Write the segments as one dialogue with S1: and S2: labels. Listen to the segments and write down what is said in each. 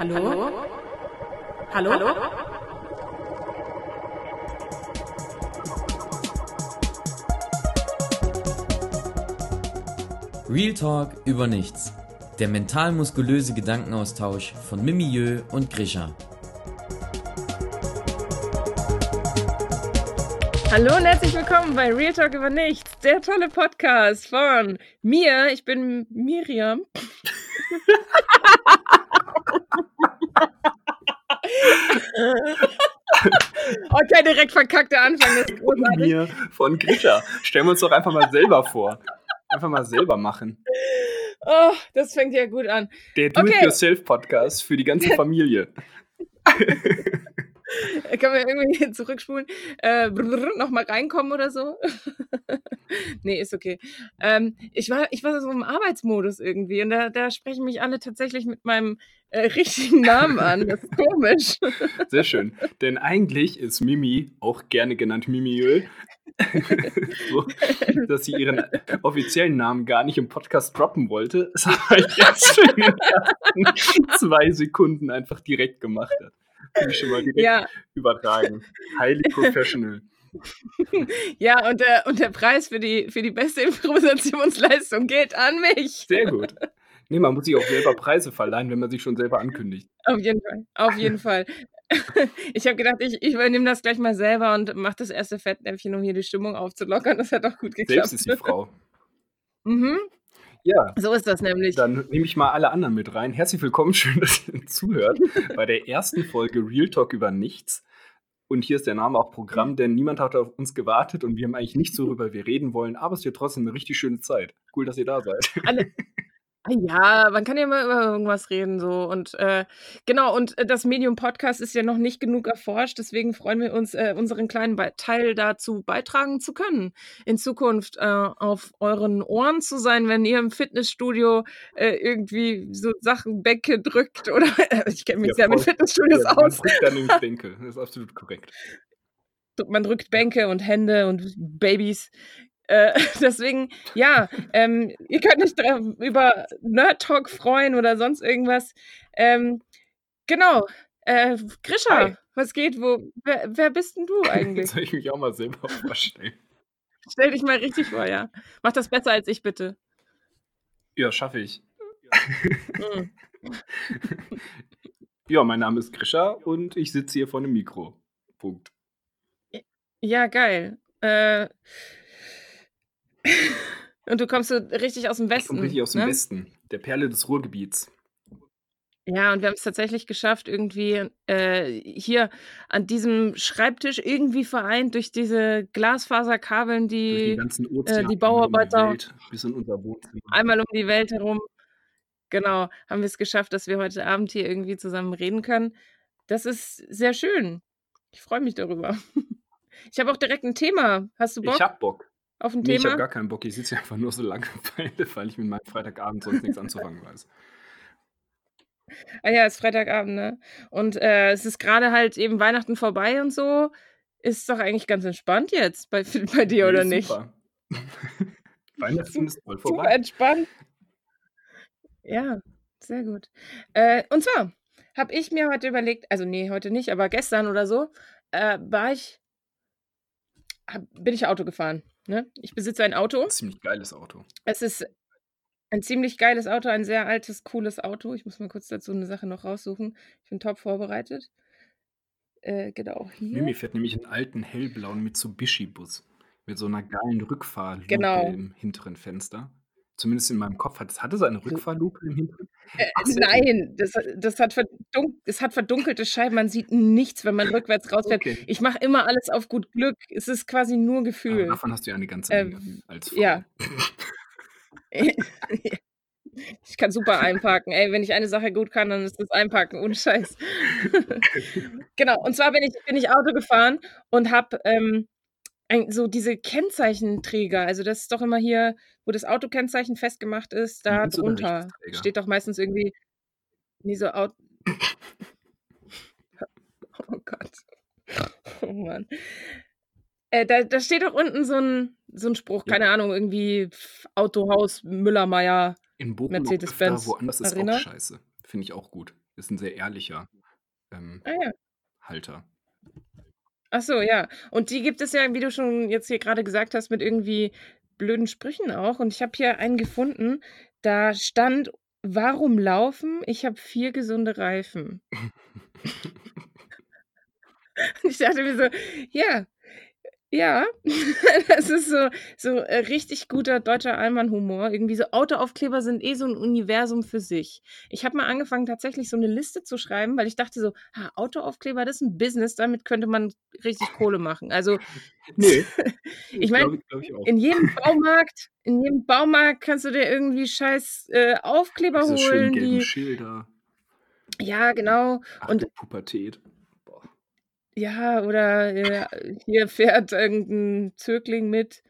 S1: Hallo? Hallo? Hallo?
S2: Real Talk über nichts. Der mental-muskulöse Gedankenaustausch von Mimieux und Grisha.
S1: Hallo und herzlich willkommen bei Real Talk über nichts, der tolle Podcast von mir. Ich bin Miriam. okay, direkt verkackter Anfang. Das ist
S3: Von mir, von Grisha. Stellen wir uns doch einfach mal selber vor. Einfach mal selber machen.
S1: Oh, das fängt ja gut an.
S3: Der Do-It-Yourself-Podcast für die ganze Familie.
S1: Kann man irgendwie zurückspulen? Äh, nochmal reinkommen oder so? nee, ist okay. Ähm, ich, war, ich war so im Arbeitsmodus irgendwie und da, da sprechen mich alle tatsächlich mit meinem äh, richtigen Namen an. Das ist komisch.
S3: Sehr schön. Denn eigentlich ist Mimi, auch gerne genannt Mimiöl, so, dass sie ihren offiziellen Namen gar nicht im Podcast droppen wollte, es aber jetzt schon in zwei Sekunden einfach direkt gemacht hat. Kann ich schon mal direkt
S1: Ja.
S3: übertragen. Highly professional.
S1: Ja, und der, und der Preis für die, für die beste Improvisationsleistung geht an mich.
S3: Sehr gut. Nee, man muss sich auch selber Preise verleihen, wenn man sich schon selber ankündigt.
S1: Auf jeden Fall. Auf jeden Fall. Ich habe gedacht, ich, ich übernehme das gleich mal selber und mache das erste Fettnäpfchen, um hier die Stimmung aufzulockern. Das hat auch gut geklappt.
S3: Selbst ist die Frau.
S1: Mhm.
S3: Ja,
S1: So ist das nämlich.
S3: dann nehme ich mal alle anderen mit rein. Herzlich willkommen, schön, dass ihr zuhört bei der ersten Folge Real Talk über nichts. Und hier ist der Name auch Programm, denn niemand hat auf uns gewartet und wir haben eigentlich nichts, worüber wir reden wollen, aber es wird trotzdem eine richtig schöne Zeit. Cool, dass ihr da seid.
S1: Alle, Ah ja, man kann ja mal über irgendwas reden so und äh, genau und äh, das Medium Podcast ist ja noch nicht genug erforscht, deswegen freuen wir uns, äh, unseren kleinen Be Teil dazu beitragen zu können, in Zukunft äh, auf euren Ohren zu sein, wenn ihr im Fitnessstudio äh, irgendwie so Sachen Bänke drückt oder ich kenne mich
S3: Ja,
S1: sehr mit
S3: voll.
S1: Fitnessstudios
S3: Ja, man
S1: aus.
S3: drückt dann nämlich Bänke. Das ist absolut korrekt.
S1: man drückt Bänke und Hände und Babys. Äh, deswegen, ja, ähm, ihr könnt euch über Nerd Talk freuen oder sonst irgendwas. Ähm, genau. Äh, Grisha,
S3: Hi.
S1: was geht? Wo, wer, wer bist denn du eigentlich?
S3: Soll ich mich auch mal selber vorstellen?
S1: Stell dich mal richtig vor, ja. Mach das besser als ich, bitte.
S3: Ja, schaffe ich.
S1: Mm.
S3: Ja, mein Name ist Grisha und ich sitze hier vor einem Mikro. Punkt.
S1: Ja, geil. Äh, und du kommst so richtig aus dem
S3: Ich
S1: Westen.
S3: komme richtig aus dem
S1: ne?
S3: Westen, der Perle des Ruhrgebiets.
S1: Ja, und wir haben es tatsächlich geschafft, irgendwie äh, hier an diesem Schreibtisch irgendwie vereint durch diese Glasfaserkabeln,
S3: die
S1: die
S3: ganzen Ozeane,
S1: die Bauarbeiter-
S3: um die Welt, bis in unser Wohnzimmer.
S1: einmal um die Welt herum, genau, haben wir es geschafft, dass wir heute Abend hier irgendwie zusammen reden können. Das ist sehr schön. Ich freue mich darüber. Ich habe auch direkt ein Thema. Hast du Bock
S3: Ich hab Bock.
S1: Auf ein
S3: Nee, ich
S1: Thema?
S3: habe gar keinen Bock. Ich sitze einfach nur so Langeweile, weil ich mit meinem Freitagabend sonst nichts anzufangen weiß.
S1: Ah ja, ist Freitagabend, ne? Und äh, es ist gerade halt eben Weihnachten vorbei und so. Ist doch eigentlich ganz entspannt jetzt bei, bei dir, oder
S3: Nee,
S1: nicht?
S3: Super. Weihnachten ist voll
S1: Super
S3: vorbei.
S1: entspannt. Ja, sehr gut. Äh, und zwar habe ich mir heute überlegt, also nee, heute nicht, aber gestern oder so, äh, war ich, hab, bin ich Auto gefahren. Ne? Ich besitze ein Auto.
S3: Ziemlich geiles Auto.
S1: Es ist ein ziemlich geiles Auto, ein sehr altes, cooles Auto. Ich muss mal kurz dazu eine Sache noch raussuchen. Ich bin top vorbereitet. Äh, genau hier.
S3: Mimi fährt nämlich einen alten hellblauen Mitsubishi-Bus mit so einer geilen Rückfahrlupe
S1: Genau.
S3: im hinteren Fenster. Zumindest in meinem Kopf. Hat, hatte es eine Rückfahrlupe im hinteren?
S1: Äh, nein, das, das, hat verdunk das hat verdunkelte Scheiben. Man sieht nichts, wenn man rückwärts rausfährt.
S3: Okay.
S1: Ich mache immer alles auf gut Glück. Es ist quasi nur
S3: Aber
S1: Gefühl.
S3: davon hast du ja eine ganze
S1: Äh,
S3: Menge als Frau.
S1: ja. ich kann super einparken. Ey, wenn ich eine Sache gut kann, dann ist das Einparken, ohne Scheiß. genau, und zwar bin ich, bin ich Auto gefahren und habe ähm, ein, so diese Kennzeichenträger, also das ist doch immer hier, wo das Autokennzeichen festgemacht ist, da
S3: Links
S1: drunter steht doch meistens irgendwie, nie so Auto. oh Gott. Oh Mann. Äh, da, da steht doch unten so ein, so ein Spruch,
S3: Ja.
S1: keine Ahnung, irgendwie Autohaus Müllermeier.
S3: In Bochum
S1: Mercedes-Benz
S3: woanders ist
S1: Arena.
S3: auch scheiße. Finde ich auch gut. Ist ein sehr ehrlicher, ähm,
S1: Ah ja.
S3: Halter.
S1: Ach so, ja. Und die gibt es ja, wie du schon jetzt hier gerade gesagt hast, mit irgendwie blöden Sprüchen auch. Und ich habe hier einen gefunden, da stand: „Warum laufen? Ich habe 4 gesunde Reifen.“ Und ich dachte mir so: „Ja, ja, das ist so so, äh, richtig guter deutscher Allmannhumor. Irgendwie so Autoaufkleber sind eh so 'n Universum für sich. Ich habe mal angefangen, tatsächlich so 'ne Liste zu schreiben, weil ich dachte so: „Ha, Autoaufkleber, das ist 'n Business, damit könnte man richtig Kohle machen.“ Also,
S3: Ne,
S1: ich meine, in jedem Baumarkt in jedem Baumarkt kannst du dir irgendwie scheiß, äh, Aufkleber
S3: Diese
S1: holen,
S3: gelben
S1: die
S3: Schilder.
S1: Ja, genau.
S3: Ach
S1: Und
S3: Pubertät.
S1: Ja, oder, äh, hier fährt irgend 'n Zögling mit.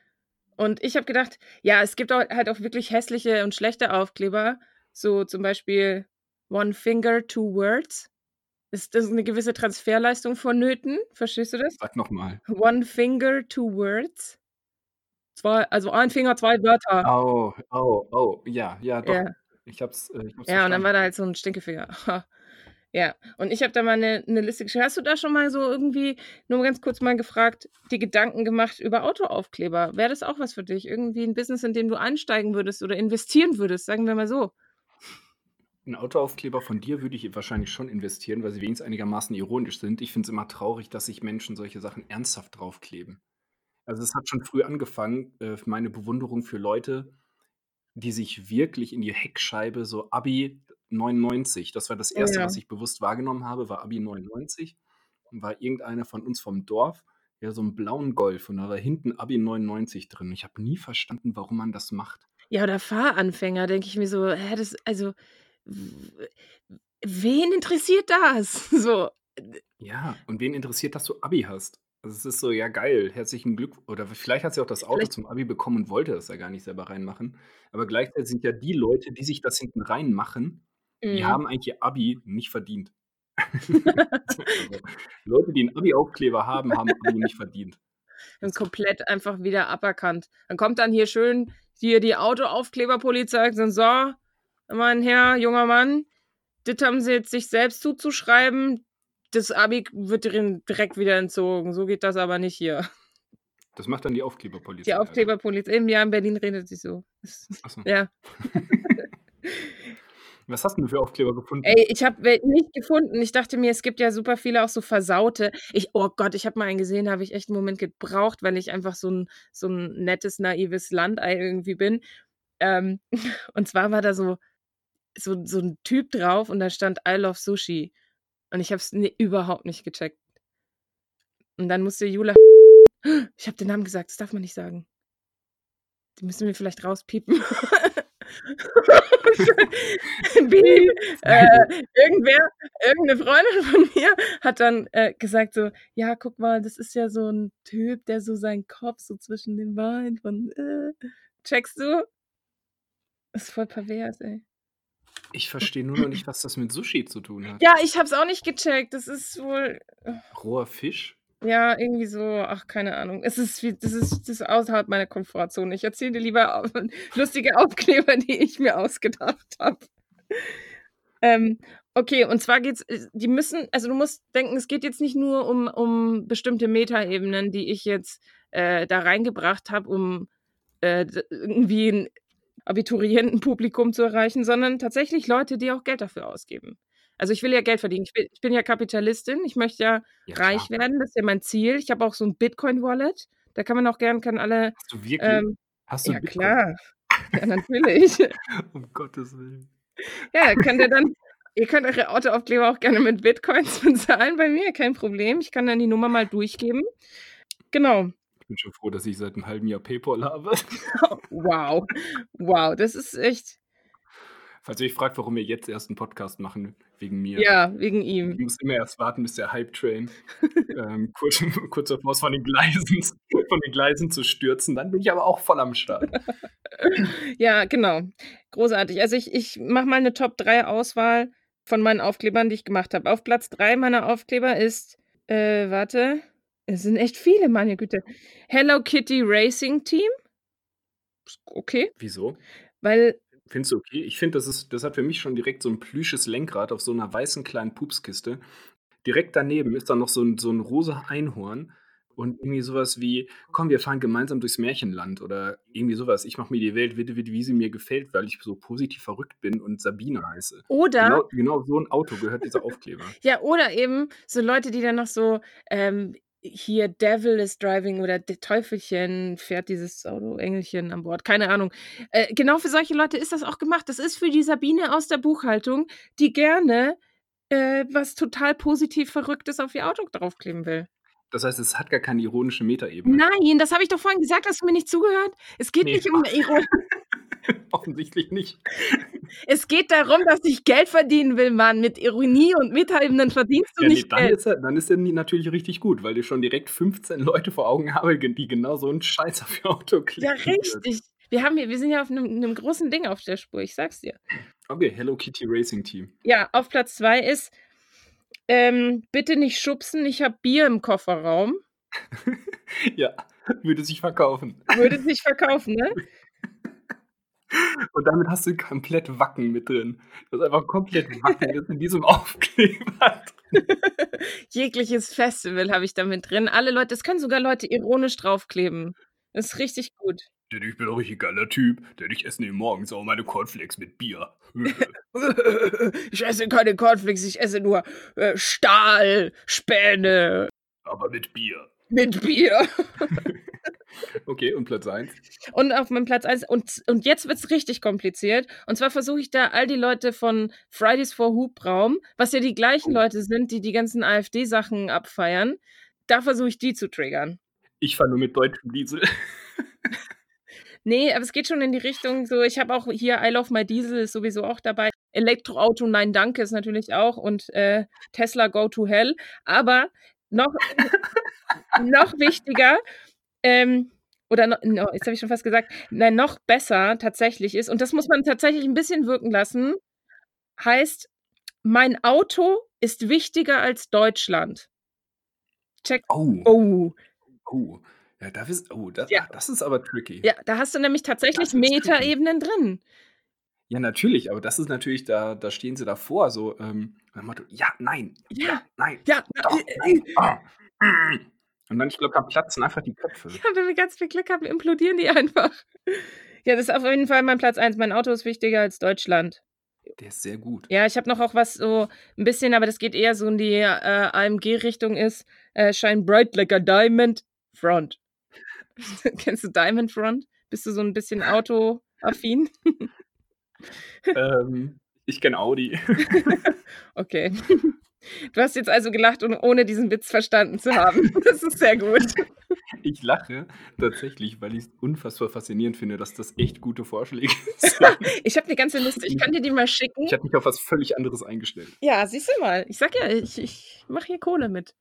S1: Und ich habe gedacht, ja, es gibt au halt auch wirklich hässliche und schlechte Aufkleber, so zum Beispiel „One finger, two words“. Ist das 'ne gewisse Transferleistung vonnöten? Verstehst du das?
S3: Sag noch mal.
S1: „One finger, two words“. Zwei also ein Finger, 2 Wörter.
S3: Oh, oh, oh, ja, ja, doch.
S1: Ja.
S3: Ich habe es äh, ich habe es
S1: Ja, und dann
S3: verstanden.
S1: war da halt so 'n Stinkefinger. Ja, und ich habe da mal 'ne 'ne Liste geschrieben. Hast du da schon mal so irgendwie nur ganz kurz mal gefragt, dir Gedanken gemacht über Autoaufkleber? Wäre das auch was für dich? Irgendwie 'n Business, in dem du einsteigen würdest oder investieren würdest, sagen wir mal so?
S3: 'N Autoaufkleber von dir würde ich wahrscheinlich schon investieren, weil sie wenigstens einigermaßen ironisch sind. Ich finde es immer traurig, dass sich Menschen solche Sachen ernsthaft draufkleben. Also, es hat schon früh angefangen, äh, meine Bewunderung für Leute, die sich wirklich in die Heckscheibe so Abi 99 das war das
S1: Oh
S3: 1.,
S1: ja.
S3: was ich bewusst wahrgenommen habe, war Abi 99 und war irgendeiner von uns vom Dorf, der so 'n blauen Golf und da war hinten Abi 99 drin. Ich habe nie verstanden, warum man das macht.
S1: Ja, oder Fahranfänger, denke ich mir so: „Hä, das also, wen interessiert das?“ So,
S3: Ja, und wen interessiert, dass du Abi hast? Also, es ist so: „Ja geil, herzlichen Glück“ oder vielleicht hat sie auch das Auto
S1: Vielleicht
S3: zum Abi bekommen und wollte das ja gar nicht selber reinmachen. Aber gleichzeitig sind ja die Leute, die sich das hinten reinmachen, die
S1: Mhm.
S3: haben eigentlich ihr Abi nicht verdient. Also, Leute, die 'n Abi-Aufkleber haben, haben Abi nicht verdient.
S1: Und komplett einfach wieder aberkannt. Dann kommt dann hier schön hier die Autoaufkleberpolizei und sagt: „So, mein Herr, junger Mann, das haben Sie jetzt sich selbst zuzuschreiben. Das Abi wird direkt wieder entzogen. So geht das aber nicht hier.“
S3: Das macht dann die
S1: Die
S3: Aufkleberpolizei, Alter.
S1: Aufkleberpolizei eben, ja, in Berlin redet sie so. Das
S3: Ach so.
S1: ja.
S3: Was hast du für Aufkleber gefunden?
S1: Ey, ich habe nicht gefunden. Ich dachte mir, es gibt ja super viele auch so versaute. Ich oh Gott, ich habe mal einen gesehen, habe ich echt 'n Moment gebraucht, weil ich einfach so 'n so 'n nettes, naives Landei irgendwie bin. Ähm, und zwar war da so so so 'n Typ drauf und da stand „I love Sushi“ und ich habe es ne überhaupt nicht gecheckt. Und dann musste Jula ich habe den Namen gesagt, das darf man nicht sagen. Die müssen wir vielleicht rauspiepen. Piep. Äh, irgendwer irgend 'ne Freundin von mir hat dann, äh, gesagt so: „Ja, guck mal, das ist ja so 'n Typ, der so seinen Kopf so zwischen den Beinen von äh“ checkst du? Ist voll pervers, ey.
S3: Ich verstehe nur noch nicht, was das mit Sushi zu tun hat.
S1: Ja, ich habe es auch nicht gecheckt. Das ist wohl
S3: Roher Fisch?
S1: Ja, irgendwie so, ach, keine Ahnung. Es ist wie das ist das ist außerhalb meiner Komfortzone. Ich erzähle dir lieber lustige Aufkleber, die ich mir ausgedacht habe. Ähm, okay, und zwar geht's äh, die müssen also, du musst denken, es geht jetzt nicht nur um um bestimmte Metaebenen, die ich jetzt, äh, da reingebracht habe, um, äh, irgendwie 'n Abiturientenpublikum zu erreichen, sondern tatsächlich Leute, die auch Geld dafür ausgeben. Also, ich will ja Geld verdienen. Ich will ich bin ja Kapitalistin. Ich möchte ja
S3: Ja,
S1: reich
S3: klar.
S1: werden. Das ist ja mein Ziel. Ich habe auch so 'n Bitcoin-Wallet. Da kann man auch gern können alle,
S3: Hast du wirklich?
S1: ähm
S3: Hast du
S1: ja
S3: Bitcoin?
S1: klar. Ja, natürlich.
S3: Um Gottes Willen.
S1: Ja, könnt ihr dann ihr könnt eure Autoaufkleber auch gerne mit Bitcoins bezahlen bei mir, kein Problem. Ich kann dann die Nummer mal durchgeben. Genau.
S3: Ich bin schon froh, dass ich seit 'nem halben Jahr PayPal habe.
S1: Wow. Wow, das ist echt
S3: Falls ihr euch fragt, warum wir jetzt erst 'n Podcast machen, wegen mir.
S1: Ja, wegen
S3: Ich
S1: ihm.
S3: muss immer erst warten, bis der Hype-Train, ähm, kurz kurz davor ist, von den Gleisen von den Gleisen zu stürzen. Dann bin ich aber auch voll am Start.
S1: Ja, genau. Großartig. Also, ich ich mache mal 'ne Top-3-Auswahl von meinen Aufklebern, die ich gemacht habe. Auf Platz 3 meiner Aufkleber ist äh, warte, es sind echt viele, meine Güte. Hello Kitty Racing Team. Okay.
S3: Wieso?
S1: Weil
S3: Findest du okay? Ich finde, das ist das hat für mich schon direkt so 'n plüsches Lenkrad auf so 'ner weißen kleinen Pupskiste. Direkt daneben ist dann noch so 'n so 'n rosa Einhorn und irgendwie so was wie: „Komm, wir fahren gemeinsam durchs Märchenland“ oder irgendwie so was. „Ich mache mir die Welt, wie wie sie mir gefällt, weil ich so positiv verrückt bin und Sabine heiße.“
S1: Oder
S3: Genau genau so 'n Auto gehört dieser Aufkleber.
S1: Ja, oder eben so Leute, die dann noch so, ähm, hier „Devil is driving“ oder „D Teufelchen fährt dieses Auto, Engelchen an Bord“, keine Ahnung. Äh, genau für solche Leute ist das auch gemacht. Das ist für die Sabine aus der Buchhaltung, die gerne, äh, was total positiv Verrücktes auf ihr Auto draufkleben will.
S3: Das heißt, es hat gar keine ironische Metaebene.
S1: Nein, das habe ich doch vorhin gesagt. Hast du mir nicht zugehört? Es geht
S3: Ne.
S1: nicht um Iro
S3: Offensichtlich nicht.
S1: Es geht darum, dass ich Geld verdienen will, Mann. Mit Ironie und Metaebenen verdienst du
S3: Ja,
S1: nicht
S3: dann
S1: Geld.
S3: ist er dann ist er natürlich richtig gut, weil ich schon direkt 15 Leute vor Augen habe, die genau so 'n Scheiß auf ihr Auto kleben
S1: Ja, richtig. Wir haben hier wir sind ja auf 'nem 'nem großen Ding auf der Spur, ich sage es dir.
S3: Okay, Hello Kitty Racing Team.
S1: Ja, auf Platz 2 ist, ähm: „Bitte nicht schubsen, ich habe Bier im Kofferraum.“
S3: Ja, würde sich verkaufen.
S1: Würde sich verkaufen, ne?
S3: Und damit hast du komplett Wacken mit drin. Du hast einfach komplett Wacken ist in diesem Aufkleber drin.
S1: Jegliches Festival habe ich da mit drin. Alle Leute es können sogar Leute ironisch draufkleben. Ist richtig gut.
S3: Denn ich bin 'n richtig geiler Typ, denn ich esse morgens auch meine Cornflakes mit Bier.
S1: Ich esse keine Cornflakes, ich esse nur, äh, Stahlspäne
S3: Aber mit Bier.
S1: mit Bier.
S3: Okay, und Platz 1?
S1: Und auf meinem Platz 1 und und jetzt wird's richtig kompliziert. Und zwar versuche ich da all die Leute von Fridays for Hubraum, was ja die gleichen
S3: Oh.
S1: Leute sind, die die ganzen AfD-Sachen abfeiern, da versuche ich die zu triggern.
S3: Ich fahre nur mit deutschem Diesel.
S1: Ne, aber es geht schon in die Richtung so ich habe auch hier I love my Diesel ist sowieso auch dabei. Elektroauto, nein danke ist natürlich auch und, äh, Tesla go to hell. Aber noch noch wichtiger, ähm, oder no no jetzt habe ich schon fast gesagt, nein, noch besser tatsächlich ist und das muss man tatsächlich 'n bisschen wirken lassen, heißt: „Mein Auto ist wichtiger als Deutschland.“ Check
S3: Oh.
S1: Oh.
S3: Oh. Ja, da ist oh, da
S1: Ja.
S3: das ist aber tricky.
S1: Ja, da hast du nämlich tatsächlich
S3: Das.
S1: Metaebenen drin.
S3: Ja, natürlich, aber das ist natürlich da da stehen sie davor so, ähm, Motto: „Ja, nein,
S1: Ja.
S3: ja, nein,
S1: Ja,
S3: doch,
S1: äh,
S3: nein, mm.“ Und dann, ich glaube, da platzen einfach die Köpfe.
S1: Ja, wenn wir ganz viel Glück haben, implodieren die einfach. Ja, das ist auf jeden Fall mein Platz 1. Mein Auto ist wichtiger als Deutschland.
S3: Der ist sehr gut.
S1: Ja, ich habe noch auch was so 'n bisschen, aber das geht eher so in die, äh, AMG-Richtung ist, äh, „Shine bright like a diamond front.“ Kennst du Diamond Front? Bist du so 'n bisschen autoaffin?
S3: Ähm, ich kenne Audi.
S1: Okay. Du hast jetzt also gelacht, ohne ohne diesen Witz verstanden zu haben. Das ist sehr gut.
S3: Ich lache tatsächlich, weil ich's unfassbar faszinierend finde, dass das echt gute Vorschläge sind.
S1: Ich habe 'ne ganze Liste. Ich kann dir die mal schicken.
S3: Ich hatte mich auf was völlig anderes eingestellt.
S1: Ja, siehst du mal. Ich sage ja, ich ich mache hier Kohle mit.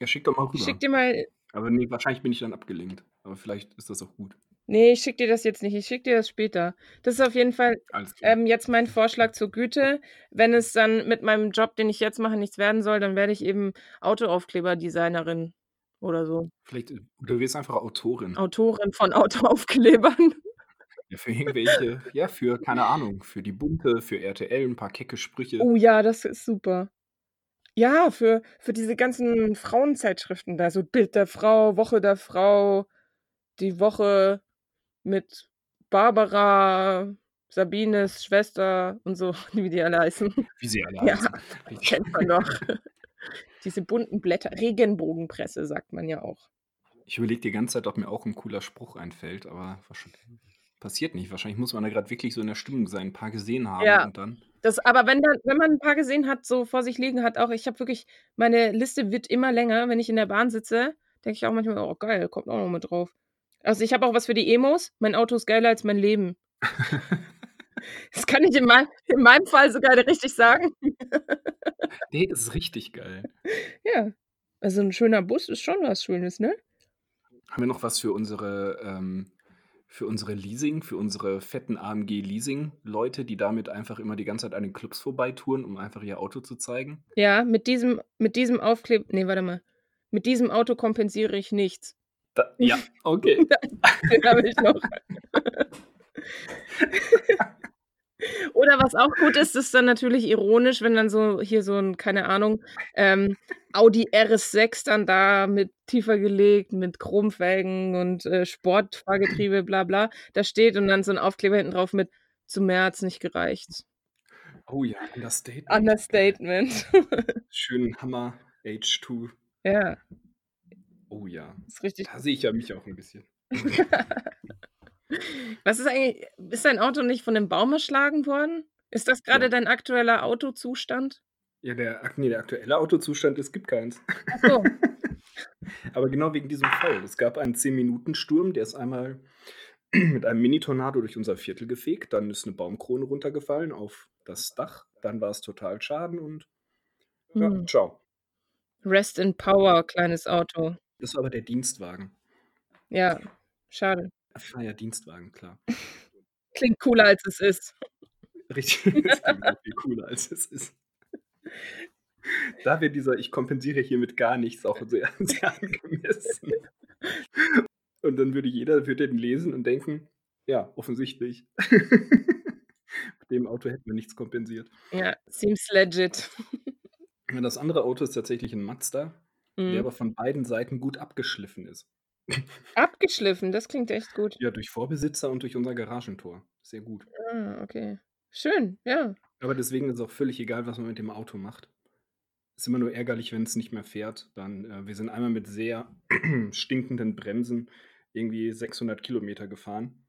S3: Ja, schick doch mal
S1: Ich
S3: rüber.
S1: schicke dir mal
S3: Aber ne, wahrscheinlich bin ich dann abgelenkt. Aber vielleicht ist das auch gut.
S1: Ne, ich schicke dir das jetzt nicht. Ich schicke dir das später. Das ist auf jeden Fall, ähm, jetzt mein Vorschlag zur Güte. Wenn es dann mit meinem Job, den ich jetzt mache, nichts werden soll, dann werde ich eben Autoaufkleber-Designerin oder so.
S3: Vielleicht äh, du wirst einfach Autorin.
S1: Autorin von Autoaufklebern.
S3: Ja, für irgendwelche ja, für keine Ahnung, für die Bunte, für RTL 'n paar kecke Sprüche.
S1: Oh ja, das ist super. Ja, für für diese ganzen Frauenzeitschriften da, so Bild der Frau, Woche der Frau, die Woche mit Barbara, Sabines Schwester und so, wie die alle heißen.
S3: Wie sie alle
S1: Ja,
S3: heißen. Richtig.
S1: kennt man doch. Diese bunten Blätter Regenbogenpresse sagt man ja auch.
S3: Ich überlege die ganze Zeit, ob mir auch 'n cooler Spruch einfällt, aber passiert nicht. Wahrscheinlich muss man da grad wirklich so in der Stimmung sein, 'n paar gesehen haben
S1: Ja.
S3: und dann
S1: Das aber wenn dann wenn man 'n paar gesehen hat, so vor sich liegen hat auch ich habe wirklich meine Liste wird immer länger. Wenn ich in der Bahn sitze, denke ich auch manchmal: „Oh geil, kommt auch noch mit drauf.“ Also, ich habe auch was für die Emos. Mein Auto ist geiler als mein Leben. Das kann ich in mei in meinem Fall sogar richtig sagen.
S3: Ne, das ist richtig geil.
S1: Ja. Also, 'n schöner Bus ist schon was Schönes, ne?
S3: Haben wir noch was für unsere ähm, für unsere Leasing für unsere fetten AMG-Leasing-Leute, die damit einfach immer die ganze Zeit an den Clubs vorbeitouren, um einfach ihr Auto zu zeigen?
S1: Ja, mit diesem mit diesem Aufkleb ne, warte mal. Mit diesem Auto kompensiere ich nichts.
S3: Da ja, okay.
S1: Den habe ich noch. Oder was auch gut ist, ist dann natürlich ironisch, wenn dann so hier so 'n, keine Ahnung, ähm, Audi RS6 dann da mit tiefer gelegt, mit Chromfelgen und, äh, Sportfahrgetriebe, bla bla, da steht und dann so 'n Aufkleber hinten drauf mit: „Zum mehr hat's nicht gereicht.“
S3: Oh ja, Understatement.
S1: Understatement.
S3: Schönen Hammer H2.
S1: Ja.
S3: Oh ja.
S1: Ist richtig
S3: Da sehe ich ja mich auch 'n bisschen.
S1: Was ist eigentlich ist dein Auto nicht von 'nem Baum erschlagen worden? Ist das grade
S3: Ja.
S1: dein aktueller Autozustand?
S3: Ja, der ak ne, der aktuelle Autozustand, es gibt keins.
S1: Ach so.
S3: Aber genau wegen diesem Fall. Es gab einen 10-Minuten-Sturm, der ist einmal mit einem Mini-Tornado durch unser Viertel gefegt. Dann ist 'ne Baumkrone runtergefallen auf das Dach. Dann war's Totalschaden und ja,
S1: Hm.
S3: tschau.
S1: Rest in Power, kleines Auto.
S3: Das war aber der Dienstwagen.
S1: Ja, schade.
S3: Ach ja, Dienstwagen, klar.
S1: Klingt cooler, als es ist.
S3: Richtig, es klingt viel cooler, als es ist. Da wäre dieser „Ich kompensiere hiermit gar nichts“ auch sehr sehr angemessen. Und dann würde jeder würde den lesen und denken: „Ja, offensichtlich. Mit dem Auto hätten wir nichts kompensiert.“
S1: Ja, seems legit.
S3: Das andere Auto ist tatsächlich 'n Mazda, der
S1: Mhm.
S3: aber von beiden Seiten gut abgeschliffen ist.
S1: Abgeschliffen, das klingt echt gut.
S3: Ja, durch Vorbesitzer und durch unser Garagentor. Sehr gut.
S1: Ah, okay. Schön, ja.
S3: Aber deswegen ist auch völlig egal, was man mit dem Auto macht. Ist immer nur ärgerlich, wenn's nicht mehr fährt. Dann äh, wir sind einmal mit sehr stinkenden Bremsen irgendwie 600 Kilometer gefahren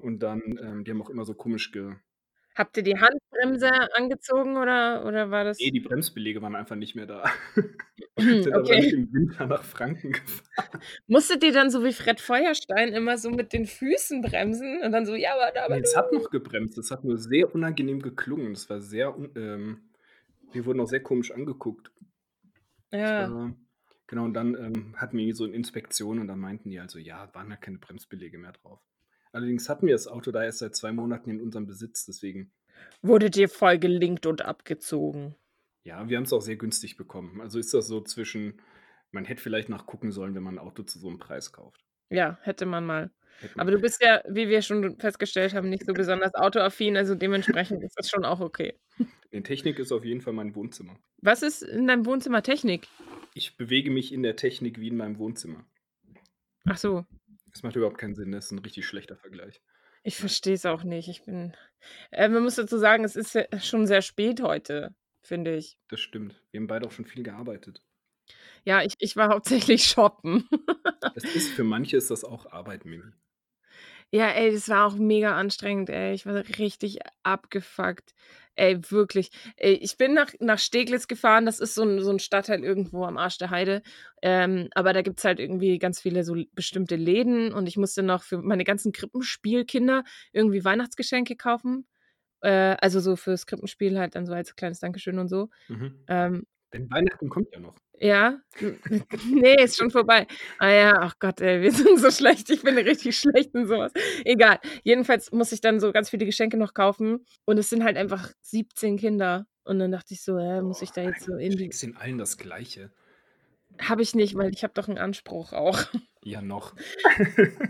S3: und dann ähm, die haben auch immer so komisch ge
S1: Habt ihr die Handbremse angezogen oder oder war das
S3: Ne, die Bremsbeläge waren einfach nicht mehr da. Sind aber damit
S1: Okay.
S3: im Winter nach Franken gefahren.
S1: Musstet ihr dann so wie Fred Feuerstein immer so mit den Füßen bremsen und dann so: „Ja, aber
S3: Ne,
S1: aber
S3: es hat
S1: du“
S3: noch gebremst. Es hat nur sehr unangenehm geklungen. Das war sehr ähm, wir wurden auch sehr komisch angeguckt.
S1: Ja.
S3: war genau, und dann, ähm, hatten wir so 'ne Inspektion und dann meinten die halt so: „Ja, waren halt keine Bremsbeläge mehr drauf.“ Allerdings hatten wir das Auto da erst seit 2 Monaten in unserem Besitz, deswegen
S1: Wurdet ihr voll gelingt und abgezogen?
S3: Ja, wir haben's auch sehr günstig bekommen. Also, ist das so zwischen man hätte vielleicht nachgucken sollen, wenn man 'n Auto zu so 'nem Preis kauft.
S1: Ja, hätte man mal.
S3: Hätte man
S1: Aber du bist ja, wie wir schon festgestellt haben, nicht so besonders autoaffin, also dementsprechend ist das schon auch okay.
S3: Ne, Technik ist auf jeden Fall mein Wohnzimmer.
S1: Was ist in deinem Wohnzimmer Technik?
S3: Ich bewege mich in der Technik wie in meinem Wohnzimmer.
S1: Ach so.
S3: Das macht überhaupt keinen Sinn. Das ist 'n richtig schlechter Vergleich.
S1: Ich verstehe es auch nicht. Ich bin äh, man muss dazu sagen, es ist ja schon sehr spät heute, finde ich.
S3: Das stimmt. Wir haben beide auch schon viel gearbeitet.
S1: Ja, ich ich war hauptsächlich shoppen.
S3: Es ist für manche ist das auch Arbeit, Mimi.
S1: Ja, ey, das war auch mega anstrengend, ey. Ich war richtig abgefuckt. Ey, wirklich. Ey, ich bin nach nach Steglitz gefahren. Das ist so 'n so 'n Stadtteil irgendwo am Arsch der Heide. Ähm, aber da gibt's halt irgendwie ganz viele so bestimmte Läden und ich musste noch für meine ganzen Krippenspielkinder irgendwie Weihnachtsgeschenke kaufen. Äh, also so fürs Krippenspiel halt dann so als kleines Dankeschön und so.
S3: Mhm.
S1: Ähm
S3: Denn Weihnachten kommt ja noch.
S1: Ja, n ne, ist schon vorbei. Ah ja, ach Gott, ey, wir sind so schlecht. Ich bin richtig schlecht in so was. Egal. Jedenfalls muss ich dann so ganz viele Geschenke noch kaufen und es sind halt einfach 17 Kinder. Und dann dachte ich so: „Hä, muss
S3: Boah,
S1: ich da jetzt so
S3: du
S1: in die“
S3: schenkst den allen das Gleiche.
S1: Habe ich nicht, weil ich habe doch 'n Anspruch auch.
S3: Ja, noch.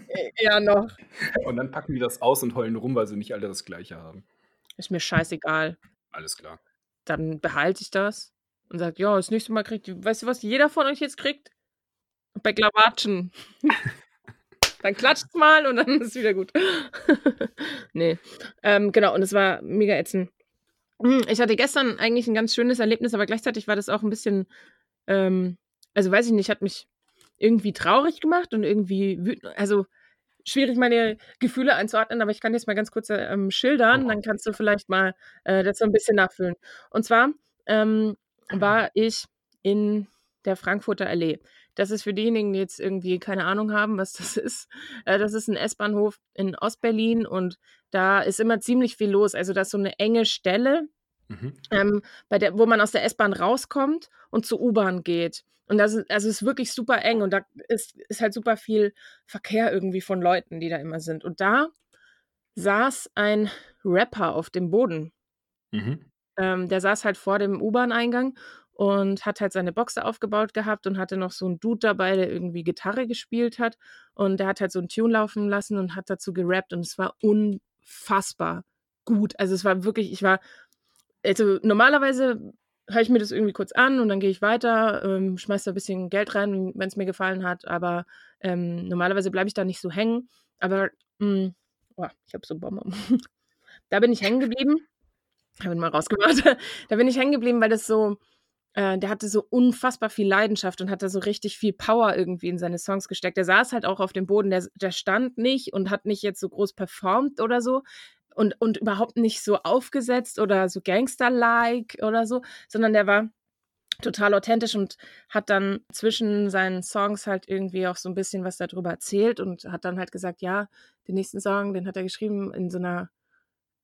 S1: Äh, ja, noch.
S3: Und dann packen die das aus und heulen rum, weil sie nicht alle das Gleiche haben.
S1: Ist mir scheißegal.
S3: Alles klar.
S1: Dann behalte ich das und sage: „Ja, das nächste Mal kriegt ihr weißt du, was jeder von euch jetzt kriegt? Bäcklawatschen.“ Dann klatscht's mal und dann ist wieder gut. Ne, ähm, genau, und es war mega ätzend. Hm, ich hatte gestern eigentlich 'n ganz schönes Erlebnis, aber gleichzeitig war das auch 'n bisschen, ähm also, weiß ich nicht, hat mich irgendwie traurig gemacht und irgendwie wütend also, schwierig, meine Gefühle einzuordnen, aber ich kann dir's mal ganz kurz, äh, ähm, schildern, dann kannst du vielleicht mal, äh, das so 'n bisschen nachfühlen. Und zwar, ähm, war ich in der Frankfurter Allee. Das ist für diejenigen, die jetzt irgendwie keine Ahnung haben, was das ist. Äh, das ist 'n S-Bahnhof in Ostberlin und da ist immer ziemlich viel los. Also, da ist so 'ne enge Stelle,
S3: Mhm.
S1: ähm, bei der wo man aus der S-Bahn rauskommt und zur U-Bahn geht. Und das ist also, ist wirklich super eng und da ist ist halt super viel Verkehr irgendwie von Leuten, die da immer sind. Und da saß ein Rapper auf dem Boden.
S3: Mhm.
S1: Ähm, der saß halt vor dem U-Bahn-Eingang und hat halt seine Box aufgebaut gehabt und hatte noch so 'n Dude dabei, der irgendwie Gitarre gespielt hat. Und der hat halt so 'n Tune laufen lassen und hat dazu gerappt und es war unfassbar gut. Also, es war wirklich ich war also, normalerweise höre ich mir das irgendwie kurz an und dann gehe ich weiter, ähm, schmeiße da 'n bisschen Geld rein, wenn es mir gefallen hat, aber, ähm, normalerweise bleibe ich da nicht so hängen. Aber, hm oh, ich habe so Bonbon. Da bin ich hängen geblieben. Habe ihn mal rausgemacht. Da bin ich hängen geblieben, weil das so äh, der hatte so unfassbar viel Leidenschaft und hat da so richtig viel Power irgendwie in seine Songs gesteckt. Der saß halt auch auf dem Boden, der der stand nicht und hat nicht jetzt so groß performt oder so und und überhaupt nicht so aufgesetzt oder so Gangster-like oder so, sondern der war total authentisch und hat dann zwischen seinen Songs halt irgendwie auch so 'n bisschen was da drüber erzählt und hat dann halt gesagt, ja, den nächsten Song, den hat er geschrieben in so 'ner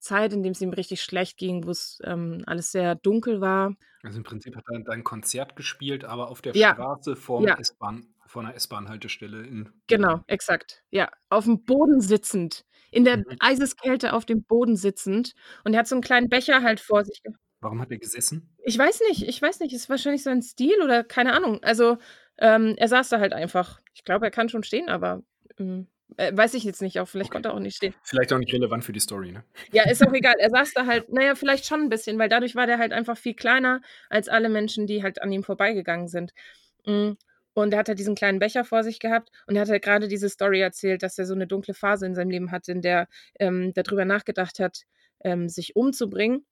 S1: Zeit, in dem es ihm richtig schlecht ging, wo's, ähm, alles sehr dunkel war.
S3: Also, im Prinzip hat er dein Konzert gespielt, aber auf der
S1: Ja.
S3: Straße vorm
S1: Ja.
S3: S-Bahn vor 'ner S-Bahn-Haltestelle in
S1: Genau, exakt. Ja, aufm Boden sitzend, in der
S3: Mhm.
S1: Eiseskälte auf dem Boden sitzend und er hat so 'n kleinen Becher halt vor sich
S3: Warum hat er gesessen?
S1: Ich weiß nicht ich weiß nicht, ist wahrscheinlich sein Stil oder keine Ahnung. Also, ähm, er saß da halt einfach. Ich glaube, er kann schon stehen, aber, hm, äh, weiß ich jetzt nicht, auch vielleicht
S3: Okay.
S1: konnte er auch nicht stehen.
S3: Vielleicht auch nicht relevant für die Story, ne?
S1: Ja, ist auch egal. Er saß da halt na ja, vielleicht schon 'n bisschen, weil dadurch war der halt einfach viel kleiner als alle Menschen, die halt an ihm vorbeigegangen sind. Hm, und er hat halt diesen kleinen Becher vor sich gehabt und er hat halt grade diese Story erzählt, dass er so 'ne dunkle Phase in seinem Leben hatte, in der, ähm, der drüber nachgedacht hat, ähm, sich umzubringen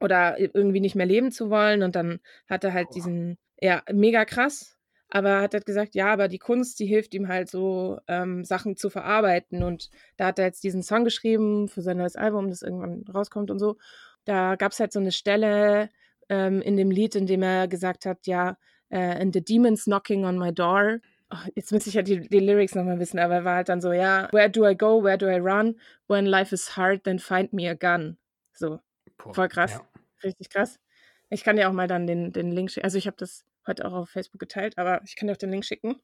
S1: oder irgendwie nicht mehr leben zu wollen und dann hat er halt
S3: Boah.
S1: diesen ja, mega krass, aber er hat halt gesagt, ja, aber die Kunst, die hilft ihm halt so, ähm, Sachen zu verarbeiten und da hat er jetzt diesen Song geschrieben für sein neues Album, das irgendwann rauskommt und so. Da gab's halt so 'ne Stelle, ähm, in dem Lied, in dem er gesagt hat, ja, äh: „And the demon's knocking on my door.“ Oh, jetzt müsste ich ja die die Lyrics noch mal wissen, aber er war halt dann so, ja: „Where do I go? Where do I run? When life is hard, then find me a gun.“ So,
S3: Boah,
S1: voll krass,
S3: ja.
S1: richtig krass. Ich kann dir auch mal dann den den Link schi also, ich habe das heute auch auf Facebook geteilt, aber ich kann dir auch den Link schicken.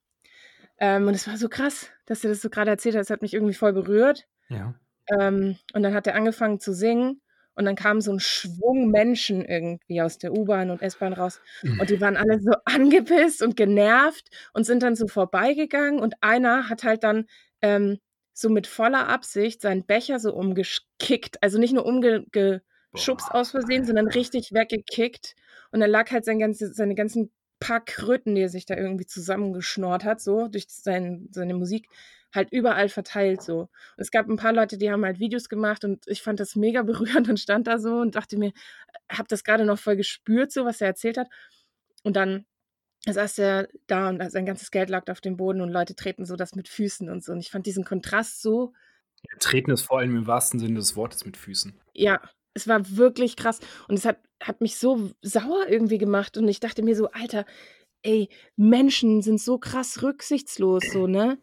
S1: Ähm, und es war so krass, dass er das so grade erzählt hat. Es hat mich irgendwie voll berührt.
S3: Ja.
S1: Ähm, und dann hat er angefangen zu singen und dann kam so 'n Schwung Menschen irgendwie aus der U-Bahn und S-Bahn raus und die waren alle so angepisst und genervt und sind dann so vorbeigegangen und einer hat halt dann, ähm, so mit voller Absicht seinen Becher so umgesch kickt, also, nicht nur umge geschubst
S3: Boah,
S1: aus Versehen, sondern richtig weggekickt und dann lag halt sein ganze seine ganzen paar Kröten, die er sich da irgendwie zusammengeschnort hat, so durch sein seine Musik, halt überall verteilt so. Und es gab 'n paar Leute, die haben halt Videos gemacht und ich fand das mega berührend und stand da so und dachte mir habe das grade noch voll gespürt so, was er erzählt hat. Und dann saß er da und sein ganzes Geld lag auf dem Boden und Leute treten so das mit Füßen und so und ich fand diesen Kontrast so
S3: Ja, treten ist vor allem im wahrsten Sinne des Wortes mit Füßen.
S1: Ja, es war wirklich krass und es hat hat mich so sauer irgendwie gemacht und ich dachte mir so: „Alter, ey, Menschen sind so krass rücksichtslos so, ne?“